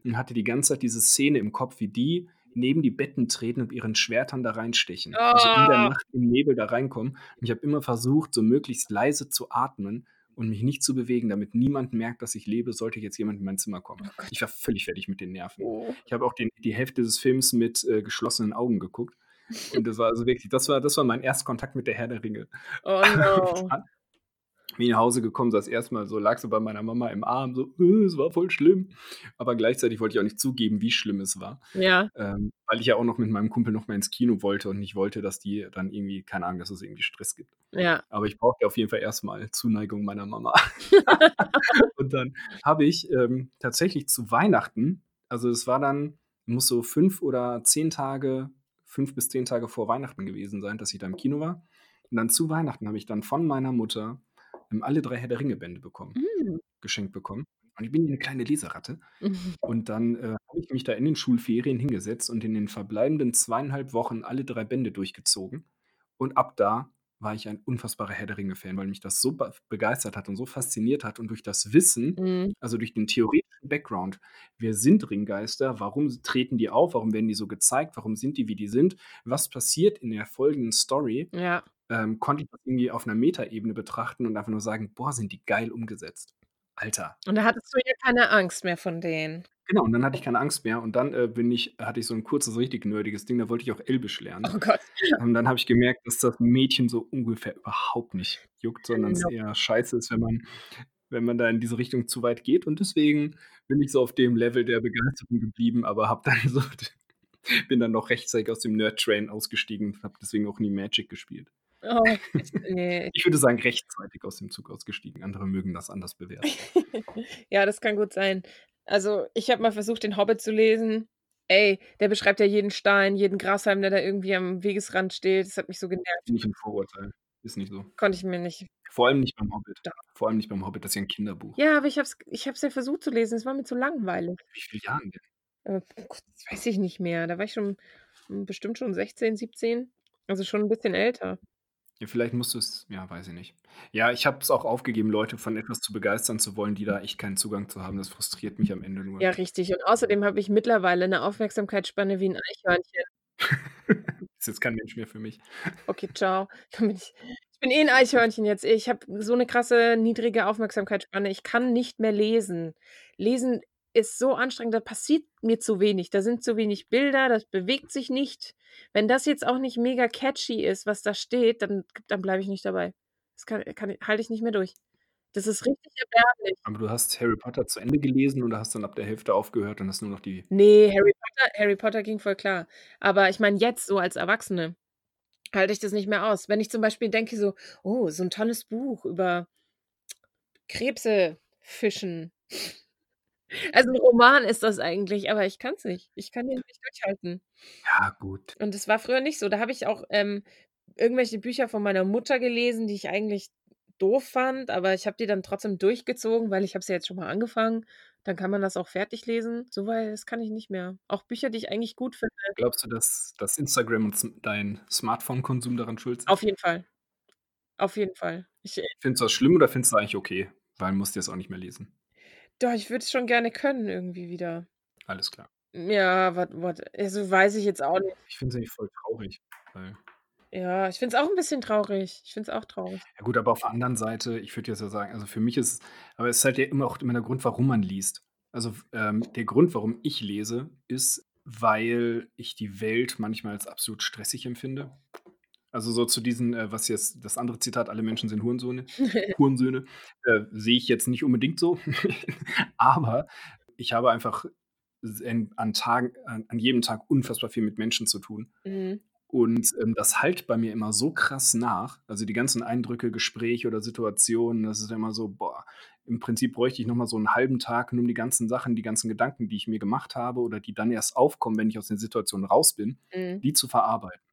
S3: und hatte die ganze Zeit diese Szene im Kopf, wie die neben die Betten treten und ihren Schwertern da reinstechen. Also in der
S1: Oh.
S3: Nacht im Nebel da reinkommen. Und ich habe immer versucht, so möglichst leise zu atmen und mich nicht zu bewegen, damit niemand merkt, dass ich lebe, sollte jetzt jemand in mein Zimmer kommen.
S1: Oh.
S3: Ich war völlig fertig mit den Nerven.
S1: Oh.
S3: Ich habe auch den die Hälfte des Films mit, äh, geschlossenen Augen geguckt. Und das war also wirklich das war das war mein Erstkontakt mit der Herr der Ringe.
S1: Oh no.
S3: bin nach Hause gekommen, saß erst mal so lag so bei meiner Mama im Arm, so: „Äh, es war voll schlimm.“ Aber gleichzeitig wollte ich auch nicht zugeben, wie schlimm es war.
S1: Ja.
S3: Ähm, weil ich ja auch noch mit meinem Kumpel noch mal ins Kino wollte und nicht wollte, dass die dann irgendwie keine Ahnung, dass es irgendwie Stress gibt.
S1: Ja.
S3: Aber ich brauchte auf jeden Fall erst mal Zuneigung meiner Mama. Und dann habe ich, ähm, tatsächlich zu Weihnachten also, es war dann muss so 5 oder 10 Tage 5 bis 10 Tage vor Weihnachten gewesen sein, dass ich da im Kino war. Und dann zu Weihnachten habe ich dann von meiner Mutter, ähm, alle 3 Herr der Ringe Bände bekommen
S1: Hm.
S3: geschenkt bekommen. Und ich bin ja 'ne kleine Leseratte.
S1: Mhm.
S3: Und dann, äh, habe ich mich da in den Schulferien hingesetzt und in den verbleibenden 2,5 Wochen alle 3 Bände durchgezogen. Und ab da war ich ein unfassbarer Herr der Ringe-Fan, weil mich das so be begeistert hat und so fasziniert hat und durch das Wissen,
S1: Mhm.
S3: also durch den theoretischen Background, wer sind Ringgeister, warum treten die auf, warum werden die so gezeigt, warum sind die, wie die sind, was passiert in der folgenden Story,
S1: Ja.
S3: Ähm, konnte ich das irgendwie auf 'ner Metaebene betrachten und einfach nur sagen: „Boah, sind die geil umgesetzt. Alter.“
S1: Und da hattest du ja keine Angst mehr von denen.
S3: Genau, und dann hatte ich keine Angst mehr und dann, äh, bin ich hatte ich so 'n kurzes, richtig nerdiges Ding, da wollte ich auch Elbisch lernen.
S1: Oh Gott.
S3: Und dann habe ich gemerkt, dass das Mädchen so ungefähr überhaupt nicht juckt, sondern es
S1: Genau.
S3: eher scheiße ist, wenn man wenn man da in diese Richtung zu weit geht. Und deswegen bin ich so auf dem Level der Begeisterung geblieben, aber habe dann so bin dann noch rechtzeitig aus dem Nerd-Train ausgestiegen, habe deswegen auch nie Magic gespielt.
S1: Oh, ich ne.
S3: Ich würde sagen, rechtzeitig aus dem Zug ausgestiegen. Andere mögen das anders bewerten.
S1: Ja, das kann gut sein. Also, ich habe mal versucht, den Hobbit zu lesen. Ey, der beschreibt ja jeden Stein, jeden Grashalm, der da irgendwie am Wegesrand steht. Das hat mich so genervt.
S3: Finde ich 'n Vorurteil. Ist nicht so.
S1: Konnte ich mir nicht
S3: Vor allem nicht beim Hobbit.
S1: Da
S3: Vor allem nicht beim Hobbit, das ist ja 'n Kinderbuch.
S1: Ja, aber ich habe es ich habe es ja versucht zu lesen. Es war mir zu langweilig.
S3: Wie vielen Jahren denn?
S1: Äh, das weiß ich nicht mehr. Da war ich schon hm, bestimmt schon 16, 17, also schon 'n bisschen älter.
S3: Ja, vielleicht musst du's ja, weiß ich nicht. Ja, ich habe es auch aufgegeben, Leute von etwas zu begeistern zu wollen, die da echt keinen Zugang zu haben. Das frustriert mich am Ende nur.
S1: Ja, richtig. Und außerdem habe ich mittlerweile 'ne Aufmerksamkeitsspanne wie 'n Eichhörnchen.
S3: Ist jetzt kein Mensch mehr für mich.
S1: Okay, bin ich ich bin eh 'n Eichhörnchen jetzt. Ich habe so 'ne krasse niedrige Aufmerksamkeitsspanne. Ich kann nicht mehr lesen. Lesen ist so anstrengend, da passiert mir zu wenig. Da sind zu wenig Bilder, das bewegt sich nicht. Wenn das jetzt auch nicht mega catchy ist, was da steht, dann dann bleibe ich nicht dabei. Das kann kann halte ich nicht mehr durch. Das ist richtig erbärmlich.
S3: Aber du hast Harry Potter zu Ende gelesen oder hast dann ab der Hälfte aufgehört und hast nur noch die
S1: Ne, Harry Potter Harry Potter ging voll klar. Aber ich meine jetzt so als Erwachsene halte ich das nicht mehr aus. Wenn ich zum Beispiel denke so: „Oh, so 'n tolles Buch über Krebse fischen.“ Also 'n Roman ist das eigentlich, aber ich kann's nicht. Ich kann den nicht durchhalten.
S3: Ja, gut.
S1: Und das war früher nicht so. Da habe ich auch, ähm, irgendwelche Bücher von meiner Mutter gelesen, die ich eigentlich doof fand, aber ich habe die dann trotzdem durchgezogen, weil ich habe sie jetzt schon mal angefangen. Dann kann man das auch fertig lesen. So weit das kann ich nicht mehr. Auch Bücher, die ich eigentlich gut finde.
S3: Glaubst du, dass dass Instagram und dein Smartphone-Konsum daran schuld sind?
S1: Auf jeden Fall. Auf jeden Fall. Ich, äh
S3: Findest du das schlimm oder findest du eigentlich okay? Weil musst du jetzt auch nicht mehr lesen.
S1: Doch, ich würde es schon gerne können irgendwie wieder.
S3: Alles klar.
S1: Ja, wat wat also, weiß ich jetzt auch nicht.
S3: Ich finde es eigentlich voll traurig,
S1: Ja, ich finde es auch 'n bisschen traurig. Ich finde es auch traurig.
S3: Ja gut, aber auf der anderen Seite, ich würde jetzt ja sagen, also für mich ist aber es ist halt ja immer auch immer der Grund, warum man liest. Also, ähm, der Grund, warum ich lese, ist, weil ich die Welt manchmal als absolut stressig empfinde. Also, so zu diesen, äh, was jetzt das andere Zitat: „Alle Menschen sind Hurensöhne“ Hurensöhne, äh, sehe ich jetzt nicht unbedingt so. Aber ich habe einfach en an Tagen an an jedem Tag unfassbar viel mit Menschen zu tun.
S1: Mhm.
S3: Und, ähm, das hallt bei mir immer so krass nach. Also, die ganzen Eindrücke, Gespräche oder Situationen, das ist immer so, boah, im Prinzip bräuchte ich noch mal so 'n halben Tag, nur um die ganzen Sachen, die ganzen Gedanken, die ich mir gemacht habe oder die dann erst aufkommen, wenn ich aus den Situationen raus bin,
S1: Mhm.
S3: die zu verarbeiten.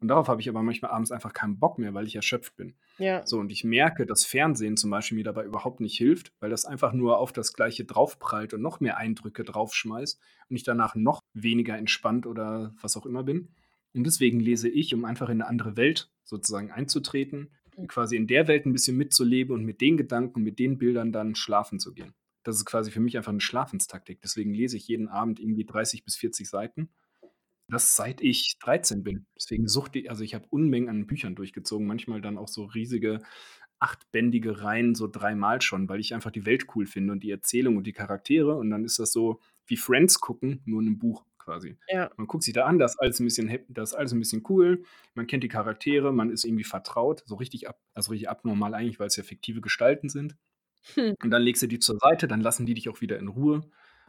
S3: Und darauf habe ich aber manchmal abends einfach keinen Bock mehr, weil ich erschöpft bin.
S1: Ja.
S3: So, und ich merke, dass Fernsehen zum Beispiel mir dabei überhaupt nicht hilft, weil das einfach nur auf das Gleiche draufprallt und noch mehr Eindrücke draufschmeißt und ich danach noch weniger entspannt oder was auch immer bin. Und deswegen lese ich, um einfach in 'ne andere Welt sozusagen einzutreten,
S1: Mhm.
S3: quasi in der Welt 'n bisschen mitzuleben und mit den Gedanken, mit den Bildern dann schlafen zu gehen. Das ist quasi für mich einfach 'ne Schlafenstaktik. Deswegen lese ich jeden Abend irgendwie 30 bis 40 Seiten. Das seit ich 13 bin. Deswegen suchte i also, ich habe Unmengen an Büchern durchgezogen, manchmal dann auch so riesige achtbändige Reihen so dreimal schon, weil ich einfach die Welt cool finde und die Erzählung und die Charaktere. Und dann ist das so wie Friends gucken, nur in 'nem Buch quasi.
S1: Ja.
S3: Man guckt sich da an, das ist alles 'n bisschen das ist alles 'n bisschen cool. Man kennt die Charaktere, man ist irgendwie vertraut, so richtig ab also, richtig abnormal eigentlich, weil's ja fiktive Gestalten sind.
S1: Hm.
S3: Und dann legst du die zur Seite, dann lassen die dich auch wieder in Ruhe.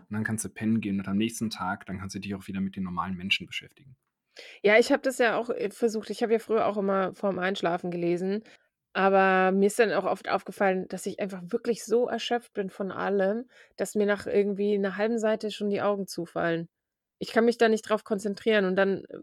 S3: Und dann kannst du pennen gehen und am nächsten Tag, dann kannst du dich auch wieder mit den normalen Menschen beschäftigen.
S1: Ja, ich habe das ja auch, äh, versucht. Ich habe ja früher auch immer vorm Einschlafen gelesen, aber mir ist dann auch oft aufgefallen, dass ich einfach wirklich so erschöpft bin von allem, dass mir nach irgendwie 'ner halben Seite schon die Augen zufallen. Ich kann mich da nicht drauf konzentrieren und dann, äh,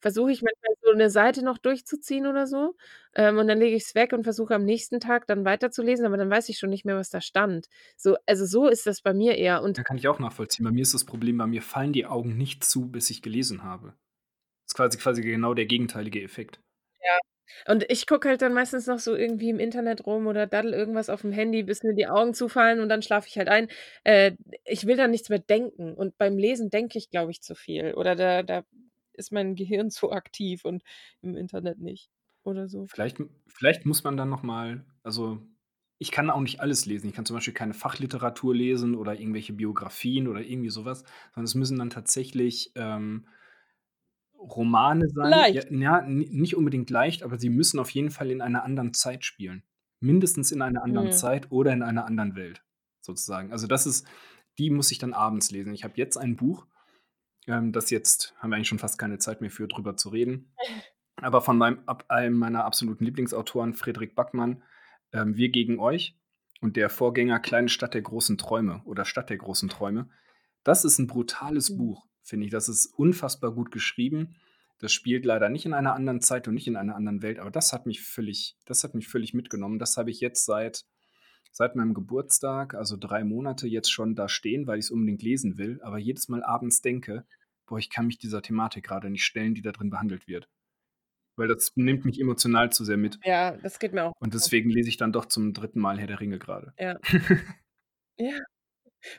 S1: versuche ich manchmal so 'ne Seite noch durchzuziehen oder so, ähm, und dann lege ich's weg und versuche am nächsten Tag dann weiterzulesen, aber dann weiß ich schon nicht mehr, was da stand. So also, so ist das bei mir eher und
S3: Ja, kann ich auch nachvollziehen. Bei mir ist das Problem, bei mir fallen die Augen nicht zu, bis ich gelesen habe. Ist quasi quasi genau der gegenteilige Effekt.
S1: Ja. Und ich gucke halt dann meistens noch so irgendwie im Internet rum oder daddel irgendwas aufm Handy, bis mir die Augen zufallen und dann schlafe ich halt ein. Äh, ich will da nichts mehr denken und beim Lesen denke ich, glaube ich, zu viel oder da da ist mein Gehirn zu aktiv und im Internet nicht oder so.
S3: Vielleicht vielleicht muss man dann noch mal also, ich kann auch nicht alles lesen. Ich kann zum Beispiel keine Fachliteratur lesen oder irgendwelche Biografien oder irgendwie so was, sondern es müssen dann tatsächlich, ähm, Romane sein. Ja,
S1: Leicht.
S3: ja, n nicht unbedingt leicht, aber sie müssen auf jeden Fall in einer anderen Zeit spielen. Mindestens in einer anderen
S1: Mhm.
S3: Zeit oder in einer anderen Welt sozusagen. Also, das ist die muss ich dann abends lesen. Ich habe jetzt ein Buch, ähm, das jetzt haben wir eigentlich schon fast keine Zeit mehr für, drüber zu reden, aber von meinem ab einem meiner absoluten Lieblingsautoren, Fredrik Backman, ähm, „Wir gegen euch“ und der Vorgänger „Kleine Stadt der großen Träume“ oder „Stadt der großen Träume“. Das ist 'n brutales
S1: Mhm.
S3: Buch, finde ich. Das ist unfassbar gut geschrieben. Das spielt leider nicht in einer anderen Zeit und nicht in einer anderen Welt, aber das hat mich völlig das hat mich völlig mitgenommen. Das habe ich jetzt seit seit meinem Geburtstag, also 3 Monate jetzt schon da stehen, weil ich's unbedingt lesen will, aber jedes Mal abends denke: „Boah, ich kann mich dieser Thematik grade nicht stellen, die da drin behandelt wird.“ Weil das nimmt mich emotional zu sehr mit.
S1: Ja, das geht mir auch
S3: Und deswegen lese ich dann doch zum 3. Mal „Herr der Ringe“ grade.
S1: Ja. Ja.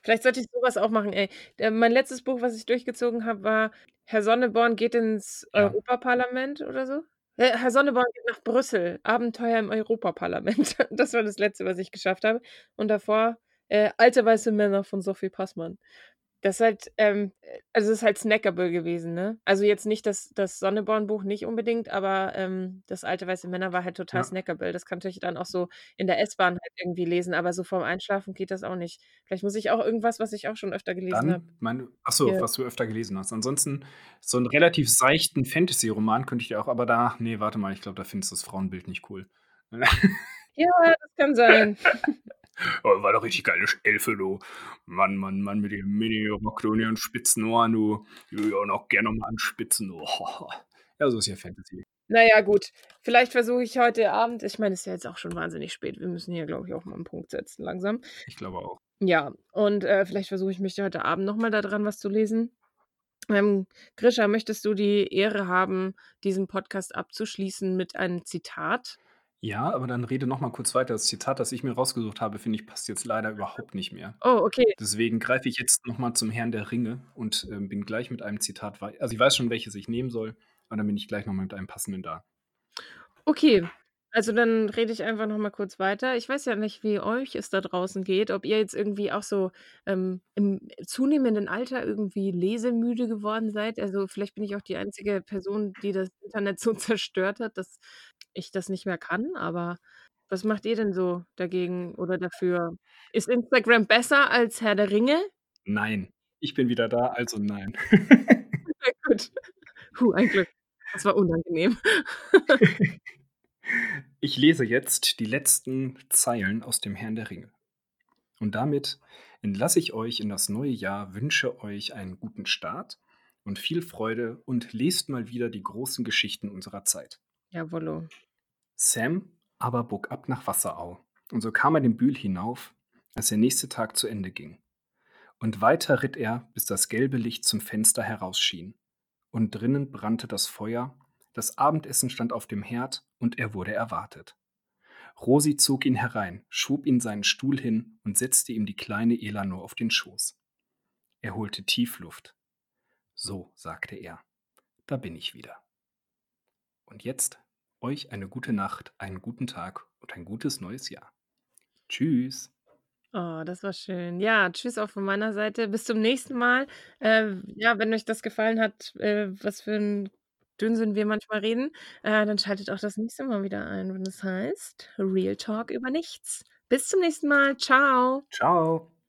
S1: Vielleicht sollte ich so was auch machen, ey. Der mein letztes Buch, was ich durchgezogen habe, war „Herr Sonneborn geht ins
S3: Ja.
S1: Europaparlament“ oder so. Äh, „Herr Sonneborn geht nach Brüssel. Abenteuer im Europaparlament.“ Das war das Letzte, was ich geschafft habe. Und davor, äh, „Alte weiße Männer“ von Sophie Passmann. Das ist halt, ähm äh, also, ist halt snackable gewesen, ne? Also, jetzt nicht das das Sonneborn-Buch nicht unbedingt, aber, ähm, das „Alte weiße Männer“ war halt total
S3: Ja.
S1: snackable. Das konnte ich dann auch so in der S-Bahn halt irgendwie lesen, aber so vorm Einschlafen geht das auch nicht. Vielleicht muss ich auch irgendwas, was ich auch schon öfter gelesen habe
S3: Dann meine ach so,
S1: hier
S3: was du öfter gelesen hast. Ansonsten so 'n relativ seichten Fantasyroman könnte ich dir auch aber da ne, warte mal, ich glaube, da findest du das Frauenbild nicht cool.
S1: Ja, das kann sein.
S3: „Oh, war doch richtig geile Elfe, du. Mann, Mann, Mann mit ihrem Mini-Rock, du, und ihren spitzen Ohren, du. Die würde ich auch noch gern noch mal anspitzen, du.“ Ja, so ist ja Fantasy.
S1: Na ja, gut. Vielleicht versuche ich heute Abend ich meine, ist ja jetzt auch schon wahnsinnig spät. Wir müssen hier, glaube ich, auch mal 'n Punkt setzen langsam.
S3: Ich glaube auch.
S1: Ja, und, äh, vielleicht versuche ich mich heute Abend noch mal da dran, was zu lesen. Ähm, Grisha, möchtest du die Ehre haben, diesen Podcast abzuschließen mit einem Zitat?
S3: Ja, aber dann rede noch mal kurz weiter. Das Zitat, das ich mir rausgesucht habe, finde ich, passt jetzt leider überhaupt nicht mehr.
S1: Oh, okay.
S3: Deswegen greife ich jetzt noch mal zum „Herrn der Ringe“ und, ähm, bin gleich mit einem Zitat wei also, ich weiß schon, welches ich nehmen soll, aber dann bin ich gleich noch mal mit einem passenden da.
S1: Okay, also, dann rede ich einfach noch mal kurz weiter. Ich weiß ja nicht, wie euch es da draußen geht, ob ihr jetzt irgendwie auch so, ähm, im zunehmenden Alter irgendwie lesemüde geworden seid. Also, vielleicht bin ich auch die einzige Person, die das Internet so zerstört hat, dass ich das nicht mehr kann, aber was macht ihr denn so dagegen oder dafür? Ist Instagram besser als „Herr der Ringe“?
S3: Nein, ich bin wieder da, also nein.
S1: Okay, gut. Puh, ein Glück. Das war unangenehm.
S3: Ich lese jetzt die letzten Zeilen aus dem „Herrn der Ringe“. Und damit entlasse ich euch in das neue Jahr, wünsche euch einen guten Start und viel Freude und lest mal wieder die großen Geschichten unserer Zeit.
S1: Jawollo.
S3: Sam aber bog ab nach Wasserau, und so kam er den Bühl hinauf, als der nächste Tag zu Ende ging. Und weiter ritt er, bis das gelbe Licht zum Fenster herausschien. Und drinnen brannte das Feuer, das Abendessen stand auf dem Herd, und er wurde erwartet. Rosi zog ihn herein, schob ihm seinen Stuhl hin und setzte ihm die kleine Elanor auf den Schoß. Er holte tief Luft. »So«, sagte er, »da bin ich wieder.« Und jetzt euch eine gute Nacht, einen guten Tag und ein gutes neues Jahr. Tschüss.
S1: Oh, das war schön. Ja, tschüss auch von meiner Seite. Bis zum nächsten Mal. Äh, ja, wenn euch das gefallen hat, äh, was für 'n Dünnsinn wir manchmal reden, äh, dann schaltet auch das nächste Mal wieder ein, wenn es heißt: „Real Talk über nichts.“ Bis zum nächsten Mal. Tschau.
S3: Tschau.